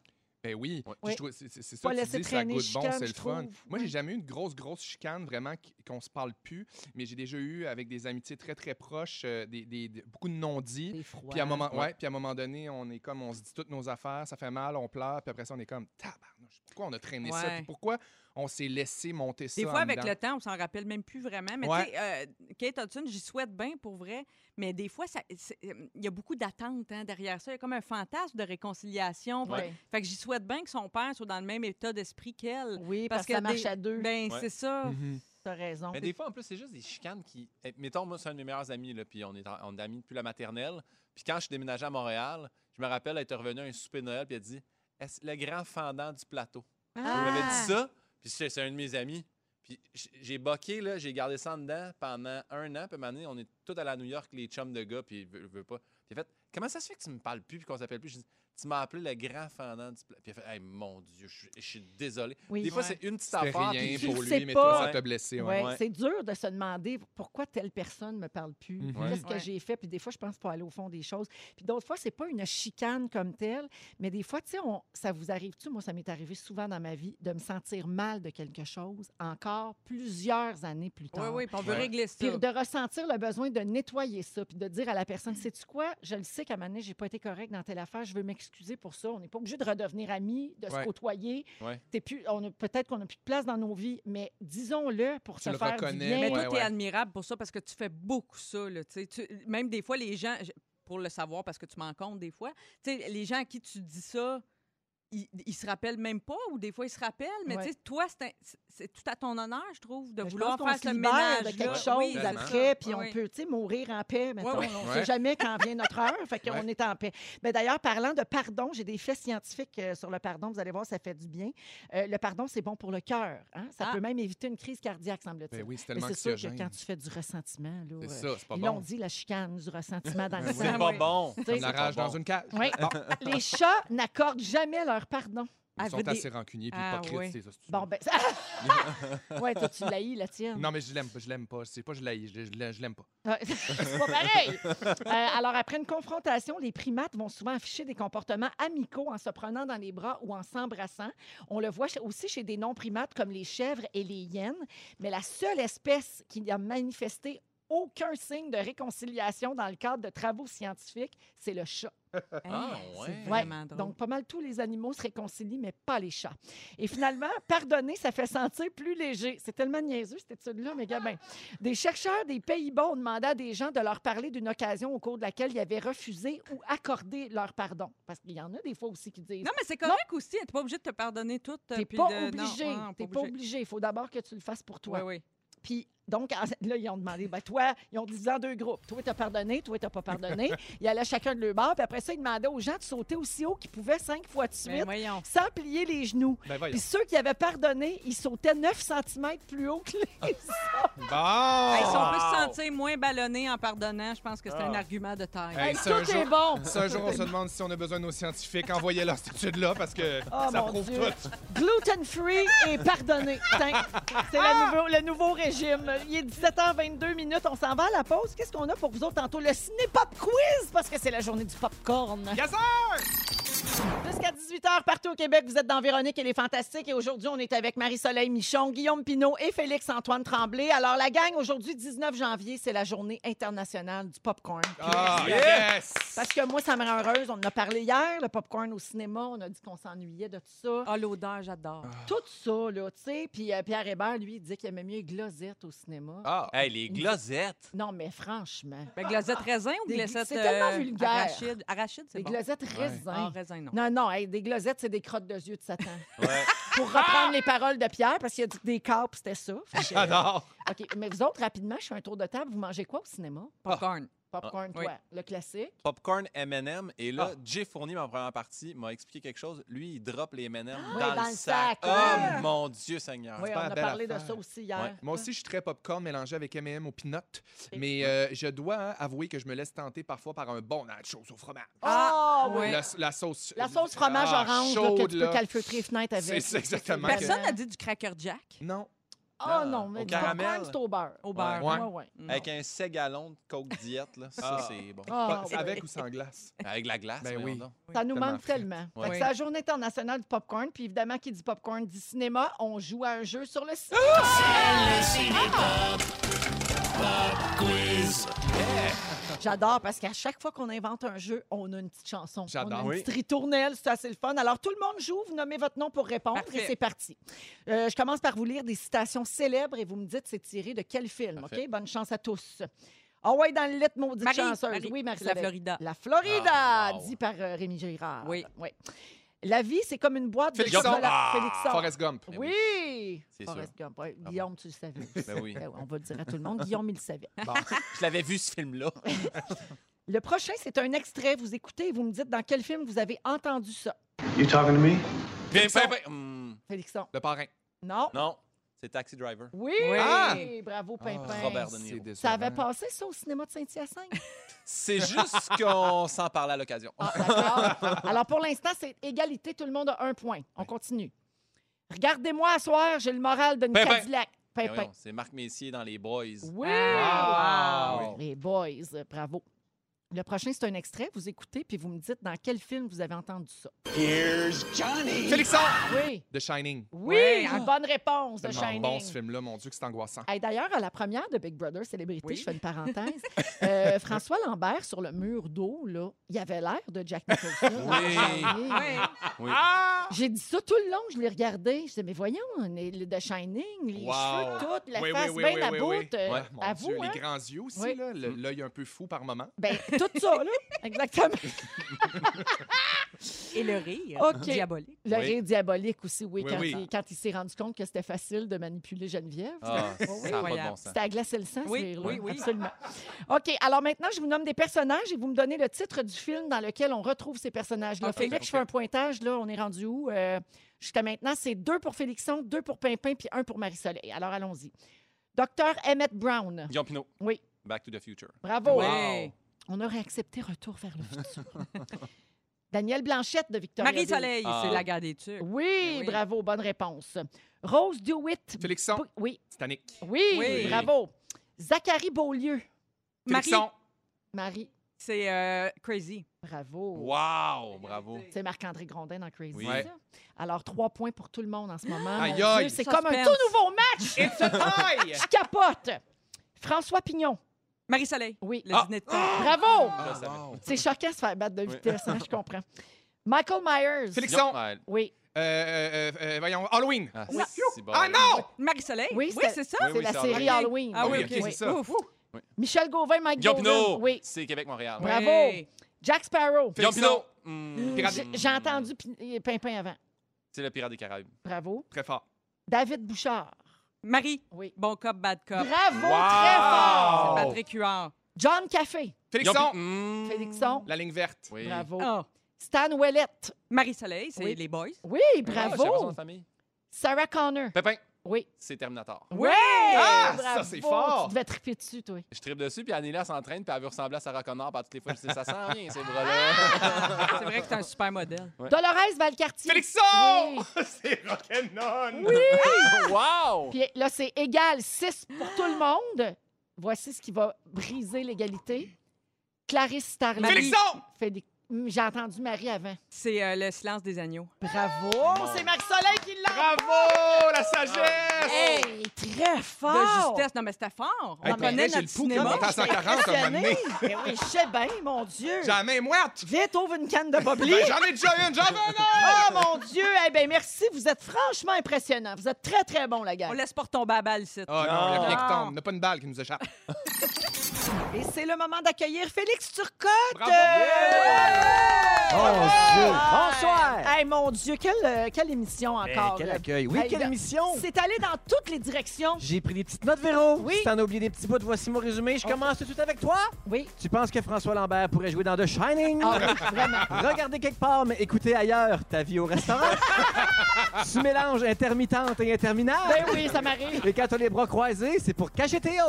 Ben oui. C'est ça que tu dis, ça traîner goûte bon, c'est le fun. trouve. Moi, j'ai jamais eu une grosse, grosse chicane vraiment qu'on se parle plus, mais j'ai déjà eu avec des amitiés très, très proches, euh, des, des- des- beaucoup de non-dits. Puis à, un moment, Ouais. ouais, puis à un moment donné, on est comme, on se dit toutes nos affaires, ça fait mal, on pleure, puis après ça, on est comme, tabarnouche, pourquoi on a traîné ça? Puis pourquoi on s'est laissé monter ça? Des en fois, avec dedans? le temps, on s'en rappelle même plus vraiment. Mais Ouais. tu sais, euh, Kate Hudson, j'y souhaite bien pour vrai. Mais des fois, euh, il y a beaucoup d'attentes hein, derrière ça. Il y a comme un fantasme de réconciliation. Ouais. Fait que j'y souhaite bien que son père soit dans le même état d'esprit qu'elle. Oui, parce, Parce que ça marche des- à deux. Ben, Ouais. c'est ça. Mhm. T'as raison. Mais des fois, en plus, c'est juste des chicanes qui. eh, Mettons, moi, c'est un de mes meilleurs amis, là, puis on est, en- on est amis depuis la maternelle. Puis quand je suis déménagé à Montréal, je me rappelle être revenu à un souper de Noël, puis elle a dit Est-ce le grand fendant du plateau Ah! Il m'avait dit ça, c'est un de mes amis. Puis j'ai boqué, là, j'ai gardé ça dedans pendant un an. Puis à on est tous allés à New York, les chums de gars, puis il veut, pas. Puis fait Comment ça se fait que tu me parles plus, puis qu'on s'appelle plus? Tu m'as appelé le grand fendant du plateau. Puis il a fait Hey, mon Dieu, je suis- je suis désolé. Oui. Des fois, Ouais. c'est une petite affaire. rien puis pour lui, mais pas. toi, ça t'a blessé. Ouais, Ouais. Ouais. C'est dur de se demander pourquoi telle personne me parle plus. Mhm. Qu'est-ce que j'ai fait? Puis des fois, je pense pas aller au fond des choses. Puis d'autres fois, c'est pas une chicane comme telle, mais des fois, tu sais, on- ça vous arrive-tu? Moi, ça m'est arrivé souvent dans ma vie de me sentir mal de quelque chose encore plusieurs années plus Oui, tard. oui, puis on veut Ouais. régler ça. Puis de ressentir le besoin de nettoyer ça, puis de dire à la personne, sais-tu quoi? Je le sais qu'à un moment donné, j'ai pas été correct dans telle affaire, je veux m'excuser pour ça. On n'est pas obligé de redevenir amis, de se côtoyer. Ouais. T'es plus, on a, peut-être qu'on n'a plus de place dans nos vies, mais disons-le pour Tu se le faire du bien. Mais toi, tu ouais. es admirable pour ça parce que tu fais beaucoup ça. Là, tu même des fois, les gens, pour le savoir parce que tu m'en comptes des fois, les gens à qui tu dis ça, ils, ils se rappellent même pas ou des fois ils se rappellent. Mais Ouais. tu sais, toi, c'est tout à ton honneur, je trouve, de Mais je vouloir faire se ce ménage. de quelque là. chose Oui, après, puis on peut, tu sais, mourir en paix. Mettons, oui. On ne sait jamais quand vient notre heure, fait qu'on Ouais. est en paix. Mais d'ailleurs, parlant de pardon, j'ai des faits scientifiques euh, sur le pardon. Vous allez voir, ça fait du bien. Euh, le pardon, c'est bon pour le cœur. hein. Ça Ah. peut même éviter une crise cardiaque, semble-t-il. Ben oui, c'est Mais tellement c'est sûr que quand tu fais du ressentiment, là, C'est euh, ça, c'est pas ils l'ont bon. dit, la chicane, du ressentiment dans le sang. C'est pas bon. Comme la rage dans une cage. Oui. Bon. Les chats n'accordent jamais leur pardon. Ils Elle sont des- assez rancuniers puis Ah, hypocrites, ouais. ces. Bon, ben. ouais, toi, tu l'haïs, la tienne. Non, mais je l'aime pas, je l'aime pas. C'est pas je l'haïs, je, je l'aime- je l'aime pas. C'est pas pareil. Euh, alors, après une confrontation, les primates vont souvent afficher des comportements amicaux en se prenant dans les bras ou en s'embrassant. On le voit aussi chez des non-primates comme les chèvres et les hyènes. Mais la seule espèce qui a manifesté aucun signe de réconciliation dans le cadre de travaux scientifiques, c'est le chat. Ah, ouais. Vraiment drôle. Donc, pas mal tous les animaux se réconcilient, mais pas les chats. Et finalement, pardonner, ça fait sentir plus léger. C'est tellement niaiseux, cette étude-là, mais gabin. Des chercheurs des Pays-Bas ont demandé à des gens de leur parler d'une occasion au cours de laquelle ils avaient refusé ou accordé leur pardon. Parce qu'il y en a des fois aussi qui disent Non, mais c'est correct aussi. T'es pas obligé de te pardonner tout. euh, T'es puis pas de- non, obligé. ouais, non, T'es pas obligé. Il faut d'abord que tu le fasses pour toi. Oui, oui. Puis, donc, là, ils ont demandé, ben, toi, ils ont divisé en deux groupes. Toi, t'as pardonné, toi, t'as pas pardonné. ils allaient chacun de leur bord. Puis après ça, ils demandaient aux gens de sauter aussi haut qu'ils pouvaient cinq fois de Ben suite voyons. sans plier les genoux. Ben voyons. Puis ceux qui avaient pardonné, ils sautaient 9 cm plus haut que les autres. Bon! Hey, si on peut se sentir moins ballonné en pardonnant, je pense que c'est un Ah. argument de taille. Hey, un tout est jour- bon. Si un jour on se demande si on a besoin de nos scientifiques, envoyez-leur cette étude-là parce que Oh, ça mon prouve Dieu. tout. Gluten-free et pardonné. Tiens, C'est le nouveau, le nouveau régime. Il est 17h22 minutes. On s'en va à la pause. Qu'est-ce qu'on a pour vous autres tantôt? Le ciné-pop quiz parce que c'est la journée du popcorn. Yes, sir! Jusqu'à 18h partout au Québec, vous êtes dans Véronique et les Fantastiques. Et aujourd'hui, on est avec Marie-Soleil Michon, Guillaume Pinault et Félix-Antoine Tremblay. Alors, la gang, aujourd'hui, 19 janvier, c'est la journée internationale du popcorn. Ah, yes! Parce que moi, ça me rend heureuse. On en a parlé hier, le popcorn au cinéma. On a dit qu'on s'ennuyait de tout ça. Ah, l'odeur, j'adore. Tout ça, là, tu sais. Puis euh, Pierre Hébert, lui, il disait qu'il aimait mieux les glosettes au cinéma. Ah, Hey, les glosettes? Non, mais franchement, Ben, glazette raisin ou glazette c'est tellement euh, vulgaire. arachide? Arachide, c'est bon. glosettes Ah, raisin, non. Non, non, hey, des glosettes, c'est des crottes de yeux de Satan. Ouais. Pour reprendre les paroles de Pierre, parce qu'il a dit que des capes, c'était ça. Fait que, euh! OK, mais vous autres, rapidement, je fais un tour de table. Vous mangez quoi au cinéma? Popcorn. Popcorn, Ah, oui. toi. Le classique. Popcorn M&M. Et là, Ah. Jay Fournier, ma première partie, m'a expliqué quelque chose. Lui, il drop les M&M Oui, dans, dans le le sac. sac. Oh, Ah. mon Dieu Seigneur. Oui, on pas a parlé de ça aussi hier. Ouais. Moi aussi, je suis très popcorn mélangé avec M&M au peanut. Et- Mais euh, je dois hein, avouer que je me laisse tenter parfois par un bon nachos au fromage. Ah, oui. ouais. La, la sauce... La sauce fromage ah, orange là, que chaude, tu peux calfeutrer les fenêtres avec. C'est ça, exactement. Personne n'a dit du Cracker Jack? Non. Ah Non, non, mais au du popcorn, caramel. c'est au beurre. au beurre. Ouais. Ouais, ouais. Avec un ségalon de Coke diète, là. Ça, Ah. c'est bon. Ah. Avec ou sans glace? Avec la glace, Ben oui. Ça nous tellement manque tellement. C'est la journée internationale du popcorn. Puis évidemment, qui dit popcorn dit cinéma. On joue à un jeu sur le site. J'adore parce qu'à chaque fois qu'on invente un jeu, on a une petite chanson. On a J'adore. une Oui. petite ritournelle, c'est assez le fun. Alors tout le monde joue, vous nommez votre nom pour répondre Parfait. et c'est parti. Euh, je commence par vous lire des citations célèbres et vous me dites c'est tiré de quel film, Parfait. OK? Bonne chance à tous. Ah ouais, dans le lit, maudite Marie, chanceuse. Marie, oui, Marie la Florida. La Florida, Ah, wow. dit par euh, Rémi Girard. Oui. La vie, c'est comme une boîte de chocolat. Ah, Félixon. Forrest Gump. Ben Oui! C'est Forrest Gump. ouais. Ah Guillaume, tu le savais. Ben oui. Ben ouais, on va le dire à tout le monde. Guillaume, il le savait. Bon. Je l'avais vu, ce film-là. Le prochain, c'est un extrait. Vous écoutez et vous me dites dans quel film vous avez entendu ça. You talking to me? Bien, hum, Félixon. Le parrain. Non? Non, c'est Taxi Driver. Oui! Oui. Ah! Bravo, Pimpin. Robert De C'est Niro. Ça avait passé, ça, au cinéma de Saint-Hyacinthe? C'est juste qu'on s'en parlait à l'occasion. Ah, d'accord. Alors, pour l'instant, c'est égalité. Tout le monde a un point. On continue. Regardez-moi à soir, j'ai le moral d'une Pimpin. Cadillac. Pimpin. voyons, C'est Marc Messier dans Les Boys. Oui! Ah, wow. Les boys, bravo. Le prochain, c'est un extrait. Vous écoutez, puis vous me dites dans quel film vous avez entendu ça. Here's Johnny. Félixon! Oui. The Shining. Oui, Oui. une bonne réponse de Tellement Shining. bon ce film-là, mon Dieu, que c'est angoissant. Hey, D'ailleurs, à la première de Big Brother Célébrité, Oui. je fais une parenthèse, euh, François Lambert, sur le mur d'eau, là, il avait l'air de Jack Nicholson. Oui. Oui. Oui. J'ai dit ça tout le long, je l'ai regardé. Je disais, mais voyons, on est le de Shining, les Wow. cheveux, tout, la Oui, oui, face oui, bien oui, à oui, bout. oui. euh, Ouais, mon à Dieu, vous, hein? les grands yeux aussi, Oui. là, le- l'œil un peu fou par moment. Ben, tout ça, là, exactement. Et le rire OK. diabolique. Le Oui. rire diabolique aussi, oui, Oui, quand, oui. Il, quand il s'est rendu compte que c'était facile de manipuler Geneviève. Ah, Oui, ça oui. n'a pas de Incroyable. bon sens. C'était à glacer le sang, ce Oui, rire-là. oui, oui. Absolument. OK, alors maintenant, je vous nomme des personnages et vous me donnez le titre du film dans lequel on retrouve ces personnages-là. OK, Félix, je fais un pointage, là, on est rendu où? Euh, Jusqu'à maintenant, c'est deux pour Félixon, deux pour Pimpin, puis un pour Marie-Soleil. Alors, allons-y. Docteur Emmett Brown. Guillaume Pinot. Oui, Back to the Future. bravo. Oui. On aurait accepté Retour vers le futur. Danielle Blanchette de Victoria. Marie-Soleil, Ah. c'est la guerre des tucs. Oui, Oui. bravo, bonne réponse. Rose Dewitt. Félixon. Oui, Titanic. oui, Oui. bravo. Zachary Beaulieu. Marie, Félixon. Marie, c'est euh, Crazy. bravo. Wow, bravo. C'est Marc-André Grondin dans Crazy. Oui. Ouais. Alors, trois points pour tout le monde en ce moment. Aïe, aïe. C'est comme un tout nouveau match. It's a tie! Je capote. François Pignon. Marie-Soleil, Oui. le Ah. dîner de con. Bravo. Le savais. C'est choquant de se faire battre de vitesse, hein, je comprends. Michael Myers. Félixon. Oui. Euh, euh, euh, voyons, Halloween. Ah, Oui. c'est bon. Ah non! Marie-Soleil? Oui, Oui, c'est ça? Oui, C'est oui, la c'est série Halloween. Halloween. Ah oui, ok, ok. c'est ça. Ouf. Michel Gauvin, Mike Guillaume. Pinot, Oui. c'est Québec-Montréal. Bravo. Ouais. Jack Sparrow. Guillaume Félixon. Pinot. Hmm. Pirate- J'ai j'ai entendu Pi- Pimpin avant. C'est le pirate des Caraïbes. Bravo. Très fort. David Bouchard. Marie, Oui. bon cop, bad cop. Bravo, Wow. très fort. Oh. Patrick Huard. John Café. Félixon. Pin- Hmm. Félixon. La ligne verte. Oui. Bravo. Ah. Stan Ouellette. Marie-Soleil, c'est Oui. les boys. Oui, Ah, bravo. famille. Sarah Connor. Pépin, Oui. c'est Terminator. Oui. Ah, bravo. ça, c'est fort. Tu devais triper dessus, toi. Je tripe dessus, puis Annela s'entraîne, puis elle veut ressembler à Sarah Connor, par toutes les fois, je dis, ça sent rien, ces bras-là. C'est vrai que c'est un super modèle. Ouais. Dolores Valcartier. Félixon! Oui. c'est Rock'n'None. Oui. wow! Puis là, c'est égal 6 pour tout le monde. Voici ce qui va briser l'égalité. Clarisse Starling. Félixon! Félix- J'ai entendu Marie avant. C'est euh, le silence des agneaux. Bravo! C'est Marie-Soleil qui l'a. Bravo! La sagesse! Hey, très De fort! justesse. Non, mais c'était fort. Hey, On connaît notre le pouls cinéma. monte à 140 à un moment donné. Mais oui, je sais bien, mon Dieu. J'ai la main moite. Vite, ouvre une canne de Bobli. Ben, J'en ai déjà une, j'en veux une! Oh mon Dieu! Eh bien, merci. Vous êtes franchement impressionnants. Vous êtes très, très bons, la On gang. laisse pas retomber à balle ici. Oh non, il y a rien qui Non. tombe. On n'a pas une balle qui nous échappe. Et c'est le moment d'accueillir Félix Turcotte. Bravo! Ah, Bonsoir. Hey, mon Dieu, quelle, euh, quelle émission Ben, encore. quel là. accueil. Oui, Hey, quelle émission. C'est allé dans toutes les directions. J'ai pris des petites notes, Véro. Oui. Si t'en as oublié des petits bouts, voici mon résumé. Je Ok. commence tout de suite avec toi. Oui. Tu penses que François Lambert pourrait jouer dans The Shining? Ah oui, vraiment. Regardez quelque part, mais écoutez ailleurs ta vie au restaurant. tu mélanges intermittente et interminable. Ben oui, ça m'arrive. Et quand t'as les bras croisés, c'est pour cacher tes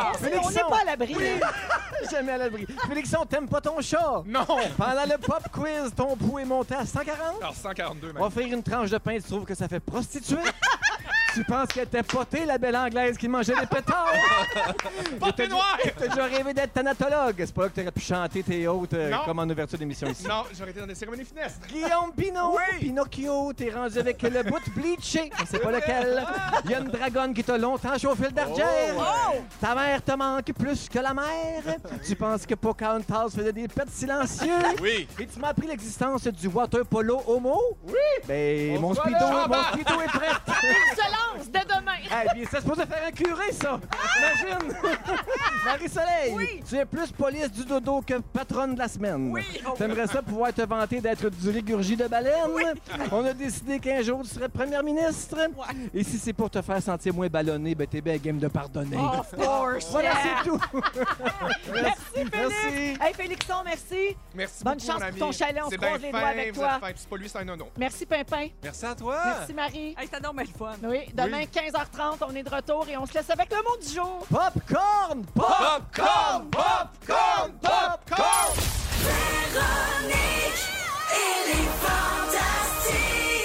hauts. Oui! On n'est pas à l'abri. Jamais à l'abri. Félixon, t'aimes pas ton chat? Non! Pendant le pop quiz, ton pouls est monté à 140? Alors, 142, même. Offrir une tranche de pain, tu trouves que ça fait prostituée? tu penses qu'elle était potée, la belle anglaise qui mangeait des pétards? Portée noire! T'as déjà rêvé d'être thanatologue. C'est pas là que t'aurais pu chanter tes hôtes euh, Non. comme en ouverture d'émission ici. Non, j'aurais été dans des cérémonies finestres. Guillaume Pinot, Pinocchio, t'es rendu avec le bout bleaché, on sait pas lequel. Il y a une dragonne qui t'a longtemps chauffé le dardière. Ta mère te manque plus que la mère. tu penses que Pocahontas faisait des pets silencieux. Oui! Et tu m'as appris l'existence du water polo homo? Oui! Ben, On mon se voit speedo, là. mon speedo est prêt. demain. Hey, puis ça se supposé faire un curé, ça! Imagine! Marie-Soleil! Tu es plus police du dodo que patronne de la semaine. Oui! T'aimerais ça pouvoir te vanter d'être du régurgie de baleine? On a décidé qu'un jour, tu serais première ministre. Et si c'est pour te faire sentir moins ballonné, ben t'es bien game de pardonner. Of course. Voilà, yeah. c'est tout! Merci, Félix. Merci. Hey, Félixon, merci. Merci Bonne beaucoup, chance pour ton chalet, on se croise les doigts avec toi. C'est pas lui, c'est un nono. Merci, Pimpin. Merci à toi! Merci, Marie. Hey, c'était le fun. Oui, Demain, 15h30, on est de retour et on se laisse avec le mot du jour. Popcorn! Popcorn! Popcorn! Popcorn! Véronique, est fantastique!